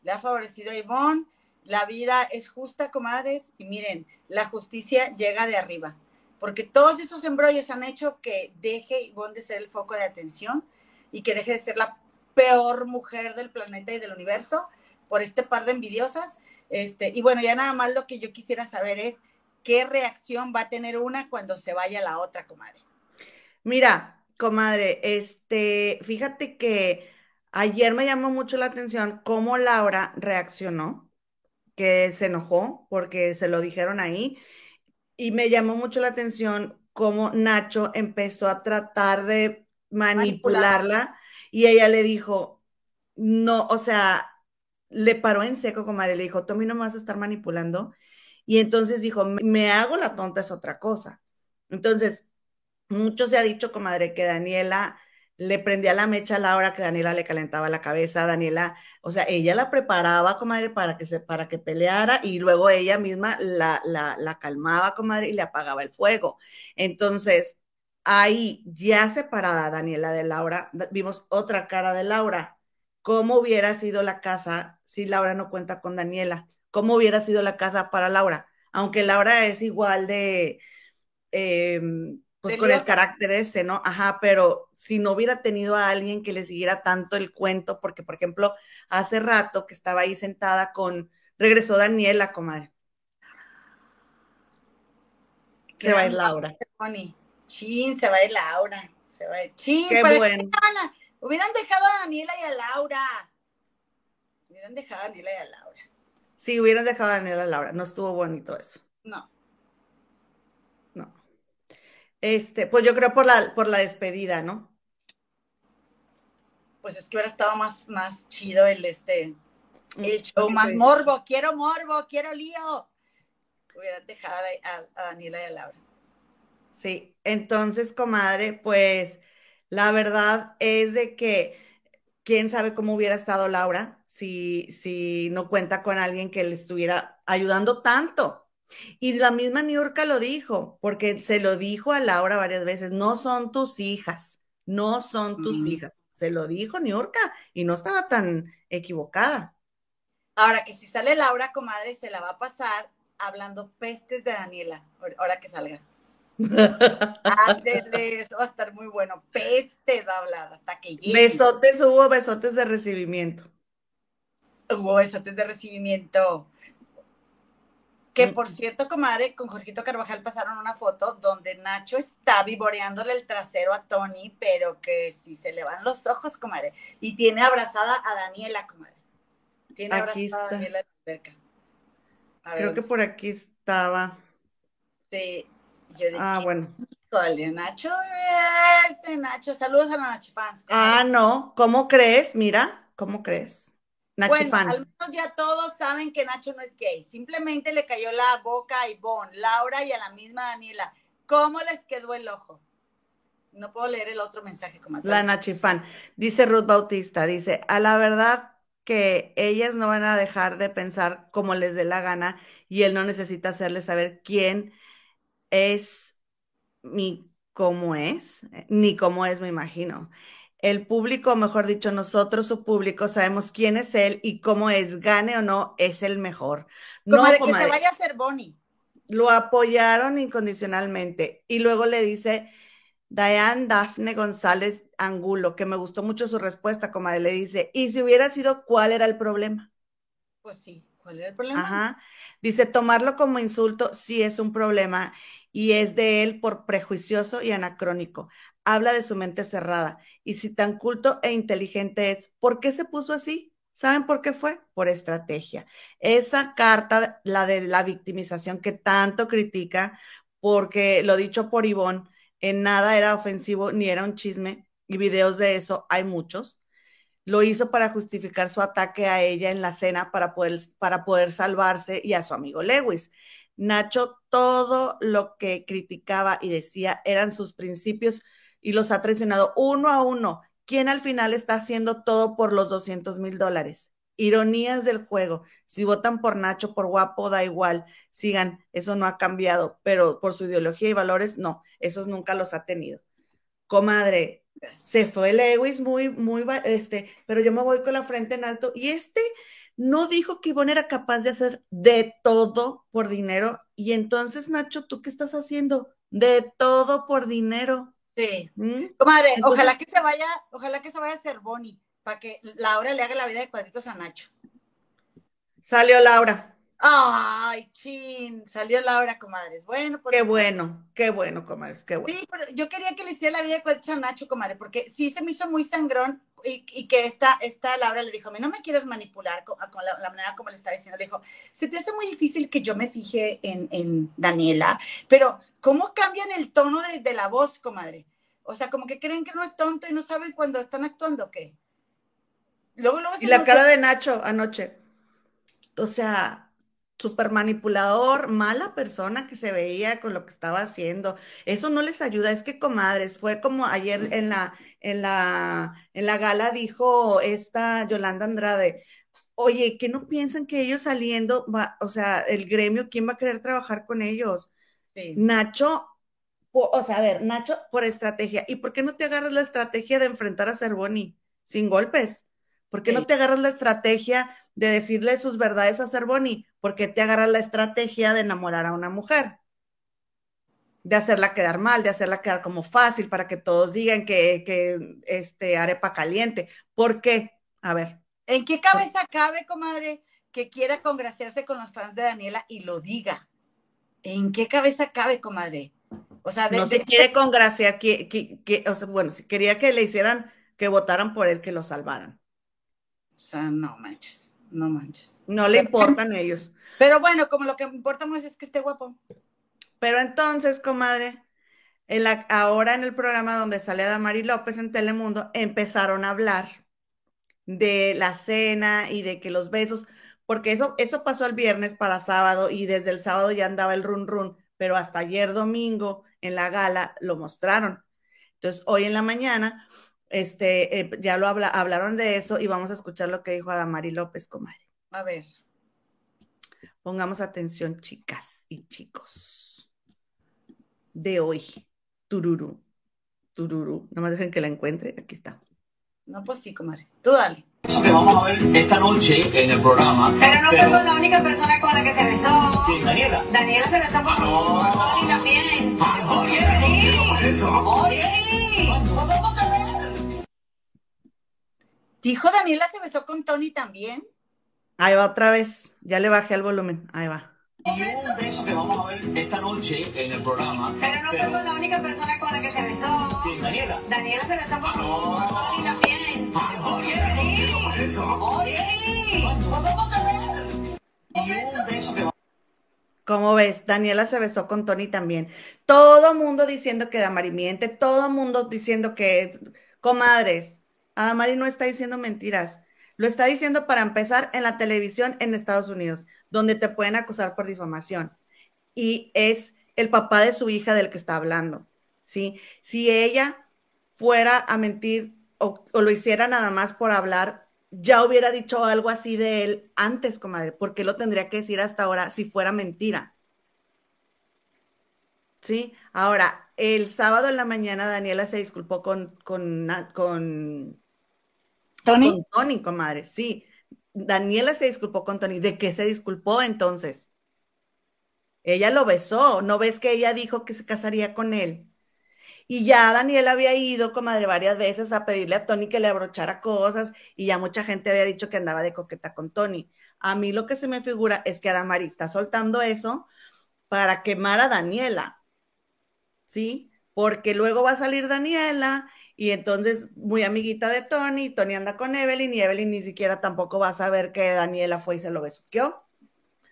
Le ha favorecido a Ivonne. La vida es justa, comadres. Y miren, la justicia llega de arriba. Porque todos estos embrollos han hecho que deje Ivonne de ser el foco de atención y que deje de ser la peor mujer del planeta y del universo por este par de envidiosas. Este, y bueno, ya nada más lo que yo quisiera saber es qué reacción va a tener una cuando se vaya la otra, comadre. Mira, comadre, este, fíjate que ayer me llamó mucho la atención cómo Laura reaccionó, que se enojó porque se lo dijeron ahí, y me llamó mucho la atención cómo Nacho empezó a tratar de manipularla y ella le dijo, no, o sea, le paró en seco, comadre, le dijo, tú a mí no me vas a estar manipulando. Y entonces dijo, me hago la tonta es otra cosa. Entonces, mucho se ha dicho, comadre, que Daniela le prendía la mecha a Laura, que Daniela le calentaba la cabeza, Daniela, o sea, ella la preparaba, comadre, para que se, para que peleara y luego ella misma la, la, la calmaba, comadre, y le apagaba el fuego. Entonces, ahí ya separada Daniela de Laura, vimos otra cara de Laura. ¿Cómo hubiera sido la casa si Laura no cuenta con Daniela? ¿Cómo hubiera sido la casa para Laura? Aunque Laura es igual de, eh, pues con el carácter ese, ¿no? Ajá, pero si no hubiera tenido a alguien que le siguiera tanto el cuento, porque por ejemplo, hace rato que estaba ahí sentada con, regresó Daniela, comadre. Se va a ir Laura. Chin, se va a ir Laura. Se va a ir. Chin, Qué bueno. hubieran dejado a Daniela y a Laura. Hubieran dejado a Daniela y a Laura. Sí, hubieran dejado a Daniela y a Laura. No estuvo bonito eso. No. No. Este, pues yo creo por la, por la despedida, ¿no? Pues es que hubiera estado más, más chido el este, el show, más morbo. Quiero morbo, quiero lío. Hubieran dejado a, a Daniela y a Laura. Sí, entonces, comadre, pues la verdad es de que quién sabe cómo hubiera estado Laura si, si no cuenta con alguien que le estuviera ayudando tanto. Y la misma Niurka lo dijo, porque se lo dijo a Laura varias veces, no son tus hijas, no son tus hijas. Se lo dijo Niurka y no estaba tan equivocada. Ahora que si sale Laura, comadre, se la va a pasar hablando pestes de Daniela, ahora que salga. Ándele, eso va a estar muy bueno. Peste va a hablar hasta que llegue. Besotes, hubo besotes de recibimiento. Hubo besotes de recibimiento. Que por cierto, comadre, con Jorgito Carvajal pasaron una foto donde Nacho está vivoreándole el trasero a Tony, pero que si se le van los ojos, comadre. Y tiene abrazada a Daniela, comadre. Tiene abrazada a Daniela Creo que por aquí estaba. Sí, ah, bueno. Nacho, ese Nacho, saludos a la Nacho fans. Ah, no, ¿cómo crees? Mira, ¿cómo crees? Nacho bueno, al menos ya todos saben que Nacho no es gay. Simplemente le cayó la boca a Ivonne, Laura y a la misma Daniela. ¿Cómo les quedó el ojo? No puedo leer el otro mensaje como La Nachifan. Dice Ruth Bautista, dice, a la verdad que ellas no van a dejar de pensar como les dé la gana y él no necesita hacerles saber quién es mi cómo es, ni cómo es, me imagino. El público, mejor dicho, nosotros, su público, sabemos quién es él y cómo es, gane o no, es el mejor. Como no, de que se vaya a ser Bonnie. Lo apoyaron incondicionalmente. Y luego le dice Diane Dafne González Angulo, que me gustó mucho su respuesta, comadre, le dice, ¿y si hubiera sido cuál era el problema? Pues sí, ¿cuál era el problema? Ajá. Dice, tomarlo como insulto sí es un problema y es de él por prejuicioso y anacrónico. Habla de su mente cerrada. Y si tan culto e inteligente es, ¿por qué se puso así? ¿Saben por qué fue? Por estrategia. Esa carta, la de la victimización que tanto critica, porque lo dicho por Ivonne, en nada era ofensivo ni era un chisme, y videos de eso hay muchos. Lo hizo para justificar su ataque a ella en la cena para poder, para poder salvarse y a su amigo Lewis. Nacho todo lo que criticaba y decía eran sus principios y los ha traicionado uno a uno. ¿Quién al final está haciendo todo por los 200 mil dólares? Ironías del juego. Si votan por Nacho, por guapo, da igual. Sigan, eso no ha cambiado, pero por su ideología y valores, no, esos nunca los ha tenido. Comadre, se fue Lewis muy, muy, este, pero yo me voy con la frente en alto. Y este no dijo que Ivonne era capaz de hacer de todo por dinero. Y entonces, Nacho, ¿tú qué estás haciendo? De todo por dinero. Sí. ¿Mm? Comadre, ojalá que se vaya, ojalá que se vaya a ser Bonnie, para que Laura le haga la vida de cuadritos a Nacho. Salió Laura. Ay, chin, salió Laura, comadres. Bueno, pues. Qué bueno, qué bueno, comadres, qué bueno. Sí, pero yo quería que le hiciera la vida de cuadritos a Nacho, comadre, porque sí se me hizo muy sangrón y, que esta, esta Laura le dijo, a mí no me quieres manipular con, la, manera como le estaba diciendo. Le dijo, se te hace muy difícil que yo me fije en, Daniela, pero ¿cómo cambian el tono de, la voz, comadre? O sea, como que creen que no es tonto y no saben cuando están actuando, ¿qué? Luego, luego y la cara de Nacho anoche. O sea, súper manipulador, mala persona que se veía con lo que estaba haciendo. Eso no les ayuda. Es que, comadres, fue como ayer en la, en la, en la gala dijo esta Yolanda Andrade, oye, que no piensan que ellos saliendo, va, o sea, el gremio, ¿quién va a querer trabajar con ellos? Nacho, o sea, a ver, Nacho, por estrategia. ¿Y por qué no te agarras la estrategia de enfrentar a Cervoni sin golpes? ¿Por qué no te agarras la estrategia de decirle sus verdades a Cervoni? ¿Por qué te agarras la estrategia de enamorar a una mujer? De hacerla quedar mal, de hacerla quedar como fácil para que todos digan que, que este, arepa caliente. ¿Por qué? A ver. ¿En qué cabeza cabe, comadre, que quiera congraciarse con los fans de Daniela y lo diga? ¿En qué cabeza cabe, comadre? O sea, no se quiere congraciar, que, que, o sea, bueno, si quería que le hicieran, que votaran por él, que lo salvaran. O sea, no manches, no manches. No le importan ellos. Pero bueno, como lo que importa más es que esté guapo. Pero entonces, comadre, ahora en el programa donde sale Adamari López en Telemundo, empezaron a hablar de la cena y de que los besos, porque eso, eso pasó el viernes para sábado y desde el sábado ya andaba el run run, pero hasta ayer domingo en la gala lo mostraron. Entonces, hoy en la mañana, este, eh, ya lo habla, hablaron de eso y vamos a escuchar lo que dijo Adamari López, comadre. A ver. Pongamos atención, chicas y chicos. De hoy. Tururu. Tururu. No me dejen que la encuentre. Aquí está. No, pues sí, comadre. Tú dale. Eso que vamos a ver esta noche en el programa. Pero no fue la única persona con la que se besó. ¿Quién, Daniela? Daniela se besó con, ah. Tony también. Ah, oye, sí. ¿Cómo es eso? Oye, vamos a ver. ¿Dijo Daniela se besó con Tony también? Ahí va otra vez. Ya le bajé el volumen. Ahí va. Y un beso que vamos a ver esta noche en el programa. Pero no fue la única persona con la que se besó. ¿Quién, Daniela? Daniela se besó con, no. Tony también. Ah, oye, sí. ¿Cómo es eso? Oye, vamos a ver. Y un beso que ¿Cómo ves? Daniela se besó con Tony también. Todo mundo diciendo que Damari miente, todo mundo diciendo que, comadres, Adamari no está diciendo mentiras. Lo está diciendo para empezar en la televisión en Estados Unidos, donde te pueden acusar por difamación. Y es el papá de su hija del que está hablando. ¿sí? Si ella fuera a mentir o, lo hiciera nada más por hablar, ya hubiera dicho algo así de él antes, comadre. ¿Por qué lo tendría que decir hasta ahora si fuera mentira? ¿Sí? Ahora, el sábado en la mañana Daniela se disculpó con, con Tony. Con Tony, comadre, sí. Daniela se disculpó con Tony. ¿De qué se disculpó entonces? Ella lo besó. ¿No ves que ella dijo que se casaría con él? Y ya Daniela había ido, comadre, varias veces a pedirle a Tony que le abrochara cosas y ya mucha gente había dicho que andaba de coqueta con Tony. A mí lo que se me figura es que Adamari está soltando eso para quemar a Daniela. ¿Sí? Porque luego va a salir Daniela y entonces, muy amiguita de Tony, Tony anda con Evelyn y Evelyn ni siquiera tampoco va a saber que Daniela fue y se lo besuqueó.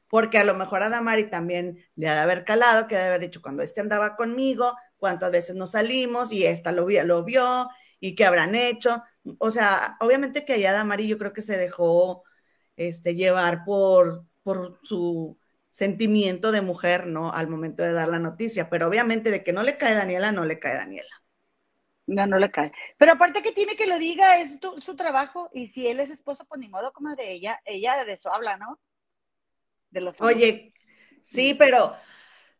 Porque a lo mejor a Damari también le ha de haber calado, que ha de haber dicho, cuando este andaba conmigo, cuántas veces nos salimos y esta lo vio, lo vio y qué habrán hecho. O sea, obviamente que allá Damari yo creo que se dejó este, llevar por, por su sentimiento de mujer, ¿no? Al momento de dar la noticia, pero obviamente de que no le cae Daniela, no le cae Daniela. No, no le cae. Pero aparte que tiene que lo diga, es su trabajo. Y si él es esposo, pues ni modo, como de ella, ella de eso habla, ¿no? De los Oye, sí, pero,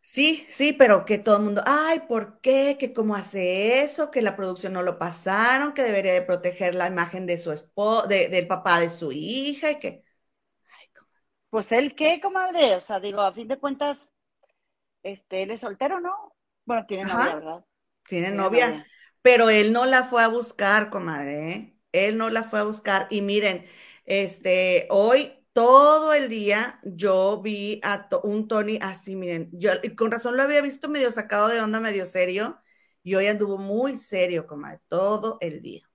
sí, sí, pero que todo el mundo, ay, ¿por qué? ¿Que cómo hace eso? Que la producción no lo pasaron, que debería de proteger la imagen de su esposo, del papá de su hija, y que. Ay, Pues él qué, comadre, o sea, digo, a fin de cuentas, este, él es soltero, ¿no? Bueno, tiene novia, ¿verdad? Tiene, novia pero él no la fue a buscar, comadre, ¿eh? Él no la fue a buscar. Y miren, este, hoy todo el día yo vi a un Tony así, miren, yo con razón lo había visto medio sacado de onda, medio serio, y hoy anduvo muy serio, comadre, todo el día.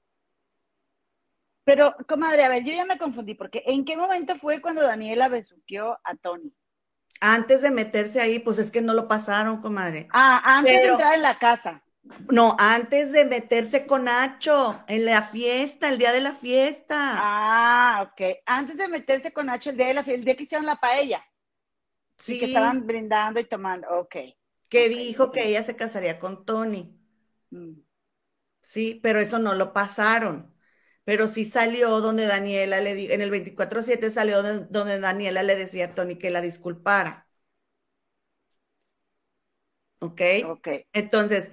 Pero, comadre, a ver, yo ya me confundí, porque ¿en qué momento fue cuando Daniela besuqueó a Tony? Antes de meterse ahí, pues es que no lo pasaron, comadre. Ah, antes de entrar en la casa. No, antes de meterse con Nacho, en la fiesta, el día de la fiesta. Ah, ok. Antes de meterse con Nacho, el día de la fiesta, el día que hicieron la paella. Y que Sí, estaban brindando y tomando. Ok. que dijo que ella se casaría con Tony. Mm. Sí, pero eso no lo pasaron. Pero sí salió donde Daniela le di, en el 24/7 salió de- donde Daniela le decía a Tony que la disculpara. ¿Ok? Ok. Entonces,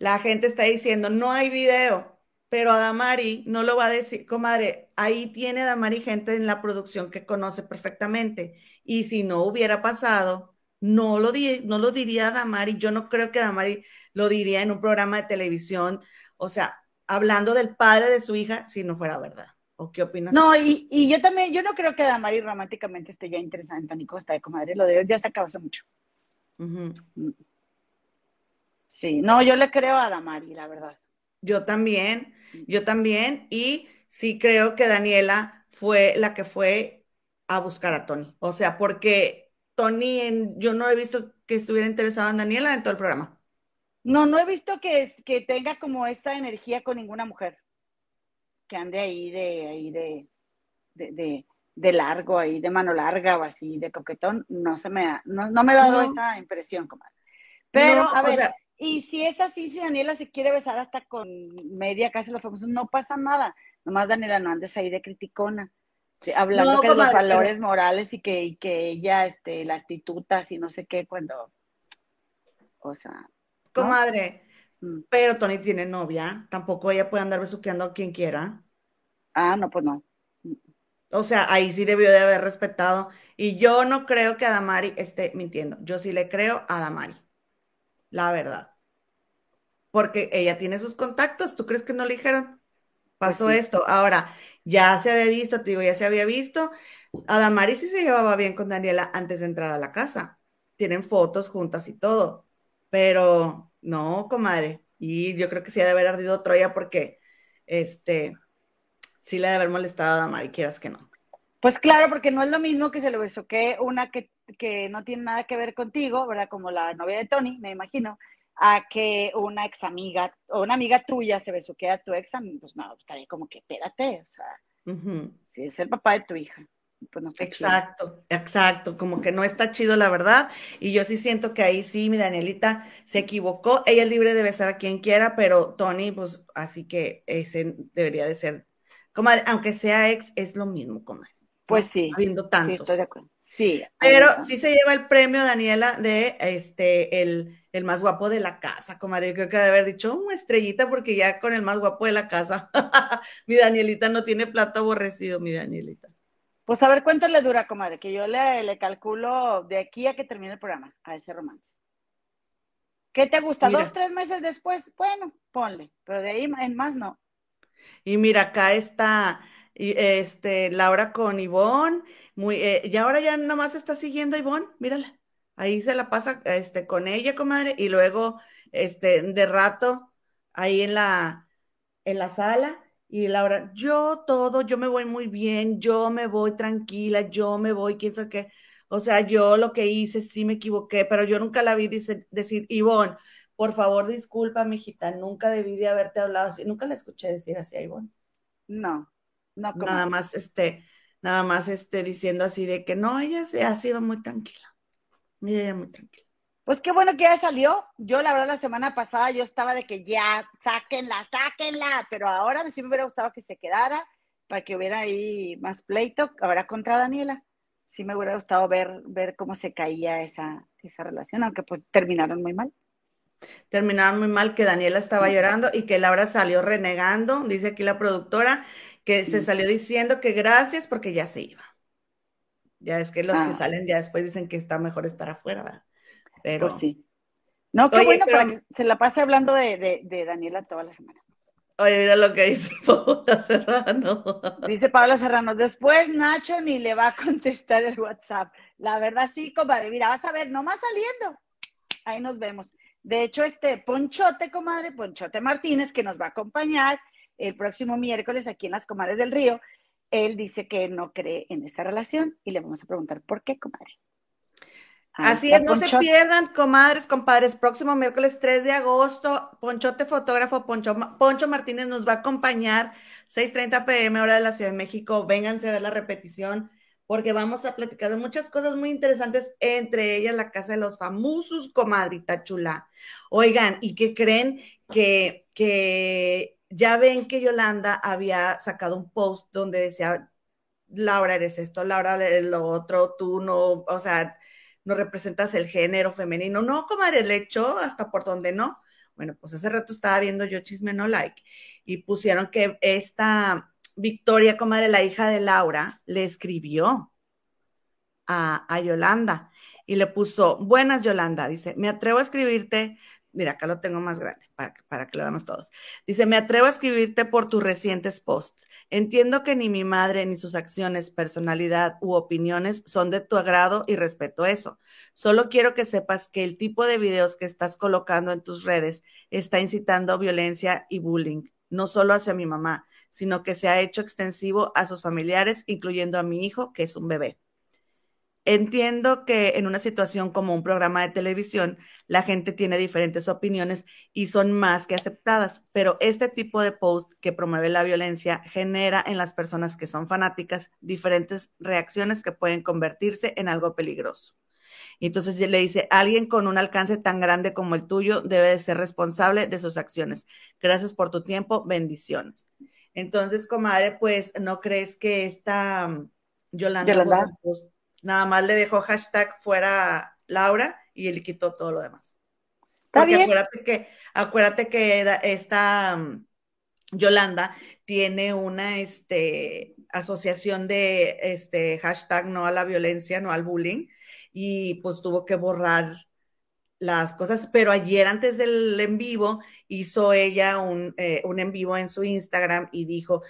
la gente está diciendo, no hay video, pero Adamari no lo va a decir, comadre, ahí tiene Adamari gente en la producción que conoce perfectamente. Y si no hubiera pasado, no lo, di- no lo diría Adamari. Yo no creo que Adamari lo diría en un programa de televisión, o sea, hablando del padre de su hija, si no fuera verdad. ¿O qué opinas? No, y, y yo también, yo no creo que Damari románticamente esté ya interesada en Tony Costa de comadre. Lo de ellos ya se acabó hace mucho. Sí, no, yo le creo a Damari, la verdad. Yo también, yo también, y sí creo que Daniela fue la que fue a buscar a Tony. O sea, porque Tony, en- yo no he visto que estuviera interesado en Daniela en todo el programa. No, no he visto que, es- que tenga como esa energía con ninguna mujer. Que ande ahí de, ahí de, de, de, de largo, ahí de mano larga o así, de coquetón. No se me ha, no, no me ha dado No. esa impresión, comadre. Pero, No, a o ver, sea- y si es así, si Daniela se quiere besar hasta con media casa de los famosos, no pasa nada. Nomás Daniela, no andes ahí de criticona. hablando No, que de los pero- valores morales y que, y que ella, este, las titutas y no sé qué, cuando, o sea, Comadre, mm. pero Tony tiene novia, tampoco ella puede andar besuqueando a quien quiera. ah, no, pues no. O sea, ahí sí debió de haber respetado. Y yo no creo que Adamari esté mintiendo. Yo sí le creo a Adamari. La verdad. Porque ella tiene sus contactos. ¿Tú crees que no le dijeron? Pasó Pues sí. esto. Ahora, ya se había visto, te digo, ya se había visto. Adamari sí se llevaba bien con Daniela antes de entrar a la casa. Tienen fotos juntas y todo. Pero no, comadre. Y yo creo que sí ha de haber ardido Troya porque este sí le ha de haber molestado a Adamari, quieras que no. Pues claro, porque no es lo mismo que se lo besuque una que, que no tiene nada que ver contigo, ¿verdad? Como la novia de Tony, me imagino, a que una ex amiga o una amiga tuya se besuquea a tu ex, pues no, estaría como que espérate, o sea, si es el papá de tu hija, pues no. Exacto, exacto, como que no está chido la verdad, y yo sí siento que ahí sí mi Danielita se equivocó, ella es libre de besar a quien quiera, pero Tony, pues así que ese debería de ser, comadre, aunque sea ex, es lo mismo, comadre, ¿no? Pues sí, habiendo sí, tantos. estoy de acuerdo. Sí, Pero sí se lleva el premio, Daniela, de este, el, el más guapo de la casa, comadre. Yo creo que de haber dicho una estrellita, porque ya con el más guapo de la casa, <laughs> mi Danielita no tiene plato aborrecido, mi Danielita. Pues a ver cuánto le dura, comadre, que yo le, le calculo de aquí a que termine el programa, a ese romance. ¿Qué te gusta? Mira. ¿Dos, tres meses después? Bueno, ponle, pero de ahí en más no. Y mira, acá está y, este, Laura con Ivonne, muy, eh, y ahora ya nomás está siguiendo a Ivonne, mírala. Ahí se la pasa este, con ella, comadre, y luego este, de rato ahí en la, en la sala. Y Laura, yo todo, yo me voy muy bien, yo me voy tranquila, yo me voy, quién sabe qué. O sea, yo lo que hice sí me equivoqué, pero yo nunca la vi dice- decir, Ivonne, por favor, disculpa, mijita, nunca debí de haberte hablado así. Nunca la escuché decir así a Ivonne. No, no. Nada más, este, nada más, este, diciendo así de que no, ella se ha sido muy tranquila. Ella muy tranquila. Pues qué bueno que ya salió. Yo, la verdad, la semana pasada yo estaba de que ya, sáquenla, sáquenla, pero ahora sí me hubiera gustado que se quedara para que hubiera ahí más pleito, ahora contra Daniela. Sí me hubiera gustado ver, ver cómo se caía esa, esa relación, aunque pues terminaron muy mal. Terminaron muy mal que Daniela estaba llorando y que Laura salió renegando, dice aquí la productora, que se salió diciendo que gracias porque ya se iba. Ya es que los que Ah. salen ya después dicen que está mejor estar afuera, ¿verdad? Pero Pues sí. No, qué Oye, bueno pero- para que se la pase hablando de, de, de Daniela toda la semana. oye, mira lo que dice <laughs> Paola Serrano. Dice Paola Serrano, después Nacho ni le va a contestar el WhatsApp. La verdad sí, comadre, mira, vas a ver, nomás saliendo. Ahí nos vemos. De hecho, este Ponchote, comadre, Ponchote Martínez, que nos va a acompañar el próximo miércoles aquí en las Comadres del Río, él dice que no cree en esta relación y le vamos a preguntar por qué, comadre. Ahí Así es, no se pierdan, comadres, compadres. Próximo miércoles 3 de agosto, Ponchote Fotógrafo, Poncho, Poncho Martínez nos va a acompañar, 6:30 pm, hora de la Ciudad de México. Vénganse a ver la repetición porque vamos a platicar de muchas cosas muy interesantes, entre ellas la casa de los famosos, comadrita chula. Oigan, ¿y qué creen? Que, que ya ven que Yolanda había sacado un post donde decía, Laura eres esto, Laura eres lo otro, tú no, o sea, no representas el género femenino. No, comadre, el hecho hasta por donde no. Bueno, pues hace rato estaba viendo yo Chisme No Like y pusieron que esta Victoria, comadre, la hija de Laura, le escribió a, a Yolanda y le puso, buenas Yolanda, dice, me atrevo a escribirte Mira, acá lo tengo más grande para, para, que lo veamos todos. Dice, me atrevo a escribirte por tus recientes posts. Entiendo que ni mi madre, ni sus acciones, personalidad u opiniones son de tu agrado y respeto eso. Solo quiero que sepas que el tipo de videos que estás colocando en tus redes está incitando violencia y bullying, no solo hacia mi mamá, sino que se ha hecho extensivo a sus familiares, incluyendo a mi hijo, que es un bebé. Entiendo que en una situación como un programa de televisión, la gente tiene diferentes opiniones y son más que aceptadas, pero este tipo de post que promueve la violencia genera en las personas que son fanáticas diferentes reacciones que pueden convertirse en algo peligroso. Y entonces le dice, alguien con un alcance tan grande como el tuyo debe de ser responsable de sus acciones. Gracias por tu tiempo, bendiciones. Entonces, comadre, pues, ¿no crees que esta um, Yolanda, Yolanda. Nada más le dejó hashtag fuera Laura y él quitó todo lo demás? Está Porque bien. acuérdate que, acuérdate que esta um, Yolanda tiene una este, asociación de este, hashtag no a la violencia, no al bullying, y pues tuvo que borrar las cosas, pero ayer antes del en vivo hizo ella un, eh, un en vivo en su Instagram y dijo,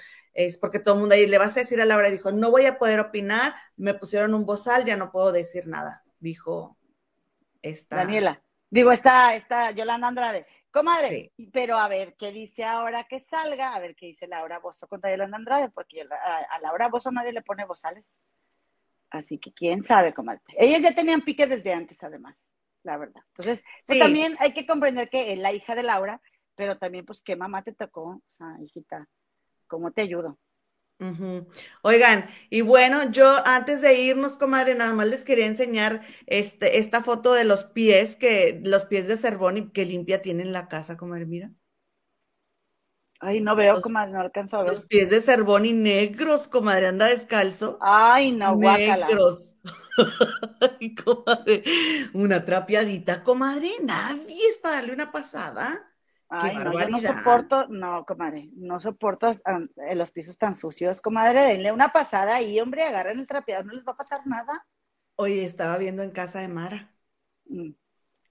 es porque todo el mundo ahí le vas a decir a Laura, dijo, no voy a poder opinar, me pusieron un bozal, ya no puedo decir nada, dijo esta. Daniela. Digo, está, está Yolanda Andrade. Comadre, pero a ver qué dice ahora que salga, a ver qué dice Laura Bozo contra Yolanda Andrade, porque a, a Laura Bozo nadie le pone bozales. Así que quién sabe, comadre. Ellas ya tenían pique desde antes, además, la verdad. Entonces, pues Sí. también hay que comprender que es la hija de Laura, pero también, pues, ¿qué mamá te tocó? O sea, hijita, ¿cómo te ayudo? Oigan, y bueno, yo antes de irnos, comadre, nada más les quería enseñar este, esta foto de los pies, que los pies de Cervoni que limpia tienen la casa, comadre, mira. Ay, no veo, Los- comadre, no alcanzo a ver. Los pies de Cervoni negros, comadre, anda descalzo. Ay, no, guácala. negros. <laughs> Ay, comadre, una trapeadita, comadre, nadie es para darle una pasada. Ay, no, yo no soporto, no, comadre, no soporto eh, los pisos tan sucios, comadre, denle una pasada ahí, hombre, agarren el trapeador, no les va a pasar nada. Oye, estaba viendo en casa de Mara. Mm,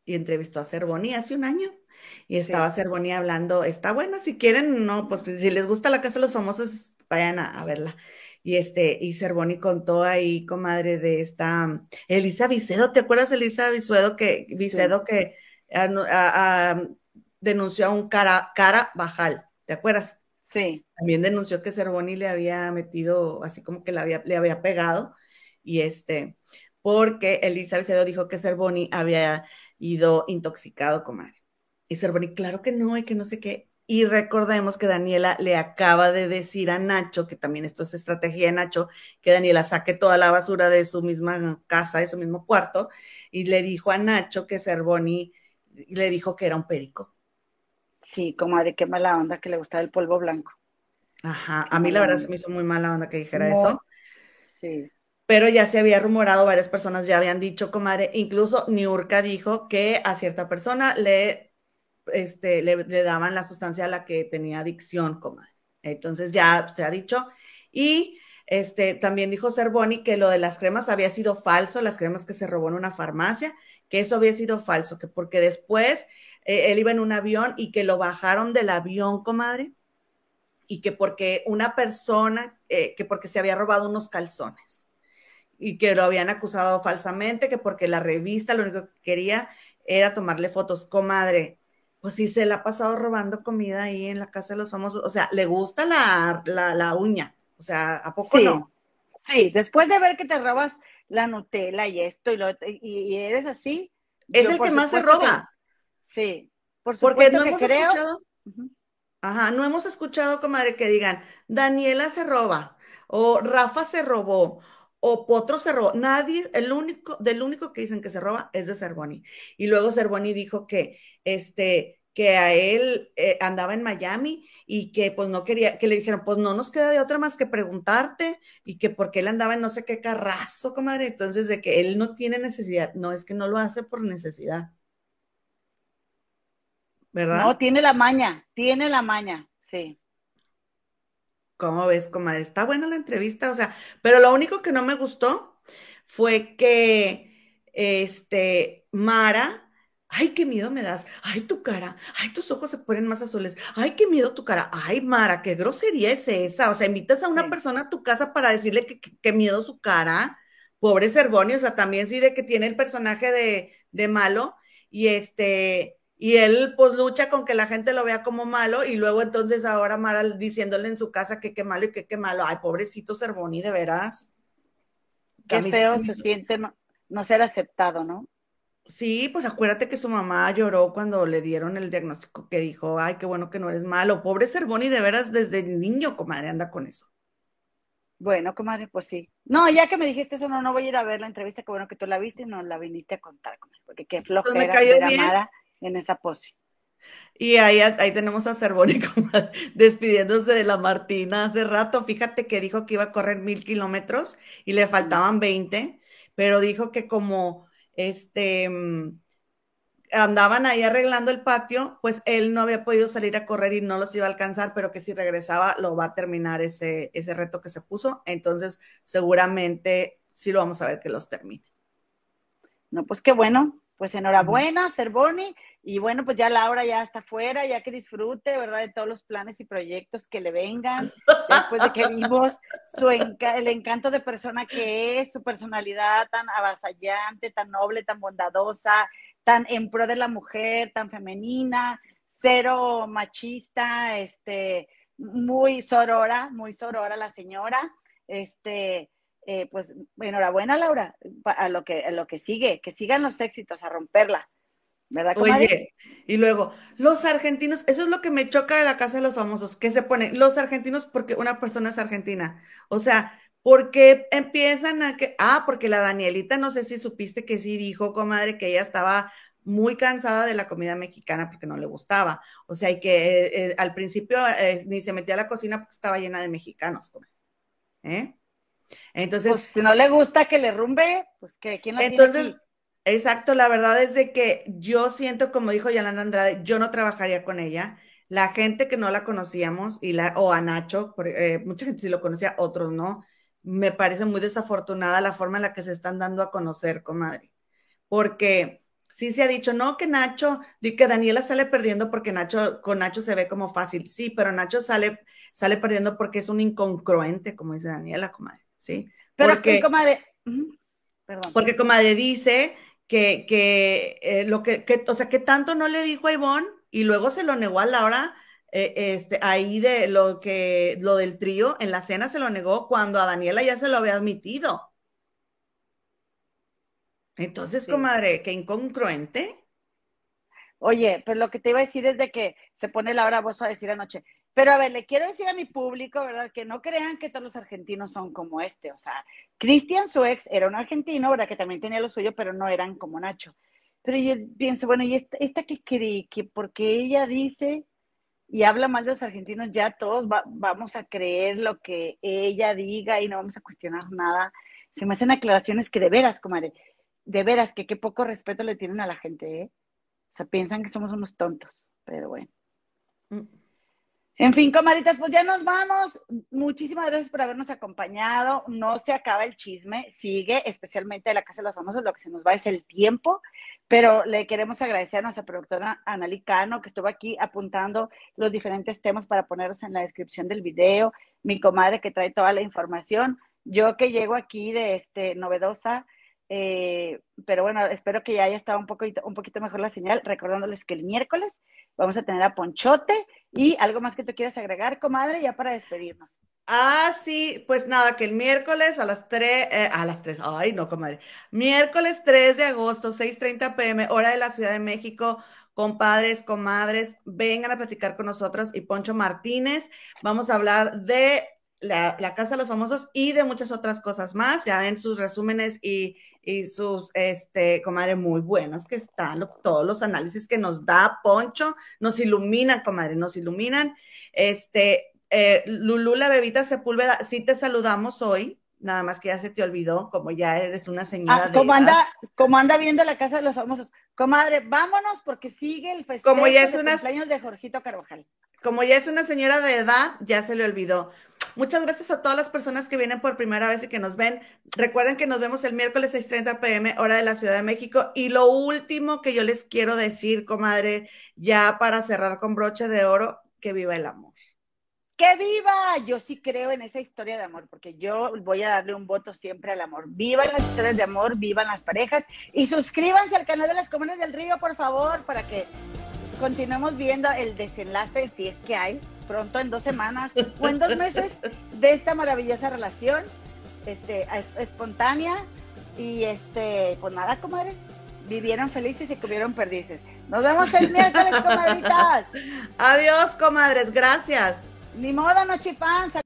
y entrevistó a Cervoni hace un año. Y estaba Cervoni hablando, está buena, si quieren, no, pues si les gusta la casa de los famosos, vayan a, a verla. Y este, y Cervoni contó ahí, comadre, de esta um, Elisa Vicedo, ¿te acuerdas Elisa Vicedo que, Sí. Vicedo que a- a- denunció a un cara, cara bajal? ¿Te acuerdas? Sí, También denunció que Cervoni le había metido, así como que le había, le había pegado, y este, porque Elisa Vicedo dijo que Cervoni había ido intoxicado, comadre. Y Cervoni, claro que no, y que no sé qué. Y recordemos que Daniela le acaba de decir a Nacho, que también esto es estrategia de Nacho, que Daniela saque toda la basura de su misma casa, de su mismo cuarto, y le dijo a Nacho que Cervoni le dijo que era un perico. Sí, comadre, qué mala onda que le gustaba el polvo blanco. Ajá, Qué a mí la verdad onda. se me hizo muy mala onda que dijera eso. Sí, Pero ya se había rumorado, varias personas ya habían dicho, comadre, incluso Niurka dijo que a cierta persona le, este, le, le daban la sustancia a la que tenía adicción, comadre. Entonces ya se ha dicho. Y este, también dijo Cervoni que lo de las cremas había sido falso, las cremas que se robó en una farmacia, que eso había sido falso, que porque después eh, él iba en un avión y que lo bajaron del avión, comadre, y que porque una persona, eh, que porque se había robado unos calzones y que lo habían acusado falsamente, que porque la revista lo único que quería era tomarle fotos, comadre. Pues sí, se la ha pasado robando comida ahí en la casa de los famosos. O sea, le gusta la, la, la uña. O sea, ¿a poco sí, no? sí, después de ver que te robas la Nutella y esto y lo y, y eres así. Es yo el que más se que- roba. sí, por Porque supuesto no que hemos creo. escuchado, ajá, no hemos escuchado, comadre, que digan, Daniela se roba, o Rafa se robó, o Potro se robó. Nadie, el único, del único que dicen que se roba es de Cervoni. Y luego Cervoni dijo que, este, que a él eh, andaba en Miami y que pues no quería, que le dijeron, pues no nos queda de otra más que preguntarte y que porque él andaba en no sé qué carrazo, comadre. Entonces, de que él no tiene necesidad. No, es que no lo hace por necesidad. ¿Verdad? No, tiene la maña, tiene la maña, sí. ¿Cómo ves, comadre? Está buena la entrevista, o sea, pero lo único que no me gustó fue que, este, Mara, ay, qué miedo me das, ay, tu cara, ay, tus ojos se ponen más azules, ay, qué miedo tu cara, ay, Mara, qué grosería es esa, o sea, invitas a una Sí. persona a tu casa para decirle que, que- que miedo su cara, pobre Cervoni, o sea, también sí de que tiene el personaje de, de malo, y este, y él pues lucha con que la gente lo vea como malo y luego entonces ahora Mara diciéndole en su casa que qué malo y que qué malo. Ay, pobrecito Cervoni, de veras. Qué feo se siente no, no ser aceptado, ¿no? Sí, pues acuérdate que su mamá lloró cuando le dieron el diagnóstico que dijo, ay, qué bueno que no eres malo. Pobre Cervoni, de veras, desde niño, comadre, anda con eso. Bueno, comadre, pues sí. No, ya que me dijiste eso, no, no voy a ir a ver la entrevista, qué bueno que tú la viste y nos la viniste a contar, comadre, porque qué Pues me flojera cayó ver bien. En esa pose. Y ahí, ahí tenemos a Cervoni <laughs> comadre, despidiéndose de la Martina hace rato. Fíjate que dijo que iba a correr mil kilómetros y le faltaban 20, pero dijo que como este mm, andaban ahí arreglando el patio, pues él no había podido salir a correr y no los iba a alcanzar, pero que si regresaba lo va a terminar ese, ese reto que se puso. Entonces, seguramente sí lo vamos a ver que los termine. No, pues qué bueno, pues enhorabuena, Cervoni, y bueno, pues ya Laura ya está fuera, ya que disfrute, ¿verdad? De todos los planes y proyectos que le vengan, después de que <laughs> vimos su enca- el encanto de persona que es, su personalidad tan avasallante, tan noble, tan bondadosa, tan en pro de la mujer, tan femenina, cero machista, este, muy sorora, muy sorora la señora, este, eh, pues enhorabuena, Laura, a lo que a lo que sigue, que sigan los éxitos, a romperla, ¿verdad, comadre? Oye, y luego, los argentinos, eso es lo que me choca de la casa de los famosos, que se pone los argentinos porque una persona es argentina. O sea, porque empiezan a que, ah, porque la Danielita, no sé si supiste que sí dijo, comadre, que ella estaba muy cansada de la comida mexicana porque no le gustaba. O sea, y que eh, eh, al principio eh, ni se metía a la cocina porque estaba llena de mexicanos, comadre. ¿Eh? Entonces, Pues si no le gusta que le rumbe, pues que quién la entonces, tiene aquí? Exacto, la verdad es de que yo siento, como dijo Yolanda Andrade, yo no trabajaría con ella. La gente que no la conocíamos, y la, o a Nacho, por- eh, mucha gente sí lo conocía, otros no, me parece muy desafortunada la forma en la que se están dando a conocer, comadre. Porque sí se ha dicho, no, que Nacho, que Daniela sale perdiendo porque Nacho, con Nacho se ve como fácil. Sí, pero Nacho sale, sale perdiendo porque es un incongruente, como dice Daniela, comadre, ¿sí? Pero porque- que, comadre, perdón. porque comadre dice que, que eh, lo que, que, o sea, que tanto no le dijo a Ivonne y luego se lo negó a Laura, eh, este, ahí de lo que, lo del trío, en la cena se lo negó cuando a Daniela ya se lo había admitido. Entonces, Sí. comadre, qué incongruente. Oye, pero lo que te iba a decir es de que se pone Laura Bozo a decir anoche. Pero a ver, le quiero decir a mi público, ¿verdad? Que no crean que todos los argentinos son como este. O sea, Cristian, su ex, era un argentino, ¿verdad? Que también tenía lo suyo, pero no eran como Nacho. Pero yo pienso, bueno, ¿y esta, esta qué cree? Que porque ella dice y habla mal de los argentinos, ya todos va- vamos a creer lo que ella diga y no vamos a cuestionar nada. Se me hacen aclaraciones que de veras, comadre, de veras, que qué poco respeto le tienen a la gente, ¿eh? O sea, piensan que somos unos tontos, pero bueno. Mm. En fin, comadritas, pues ya nos vamos. Muchísimas gracias por habernos acompañado. No se acaba el chisme, sigue, especialmente de la Casa de los Famosos. Lo que se nos va es el tiempo, pero le queremos agradecer a nuestra productora Analí Cano, que estuvo aquí apuntando los diferentes temas para ponerlos en la descripción del video. Mi comadre que trae toda la información. Yo que llego aquí de este novedosa, eh, pero bueno, espero que ya haya estado un poquito, un poquito mejor la señal, recordándoles que el miércoles vamos a tener a Ponchote y algo más que tú quieras agregar, comadre, ya para despedirnos. Ah, sí, pues nada, que el miércoles a las 3, a las 3, ay, no, comadre. Miércoles 3 de agosto, 6:30 pm, hora de la Ciudad de México. Compadres, comadres, vengan a platicar con nosotros y Poncho Martínez. Vamos a hablar de la, la, Casa de los Famosos y de muchas otras cosas más. Ya ven sus resúmenes y, y sus, este, comadre, muy buenas que están, lo, todos los análisis que nos da Poncho, nos iluminan, comadre, nos iluminan. Este, eh, Lulú, la bebita Sepúlveda, sí te saludamos hoy, nada más que ya se te olvidó, como ya eres una señora ah, como anda, como anda viendo la casa de los famosos. Comadre, vámonos porque sigue el festival como ya es de una, cumpleaños de Jorgito Carvajal. Como ya es una señora de edad, ya se le olvidó. Muchas gracias a todas las personas que vienen por primera vez y que nos ven. Recuerden que nos vemos el miércoles 6:30 pm, hora de la Ciudad de México. Y lo último que yo les quiero decir, comadre, ya para cerrar con broche de oro, que viva el amor. ¡Que viva! Yo sí creo en esa historia de amor, porque yo voy a darle un voto siempre al amor. Vivan las historias de amor, vivan las parejas y suscríbanse al canal de las Comunes del Río, por favor, para que continuemos viendo el desenlace, si es que hay, pronto en dos semanas o en dos meses, de esta maravillosa relación este, espontánea. Y este, pues nada, comadre, vivieron felices y comieron perdices. Nos vemos el miércoles, comadritas. <laughs> Adiós, comadres, gracias. Ni modo, no chipanza.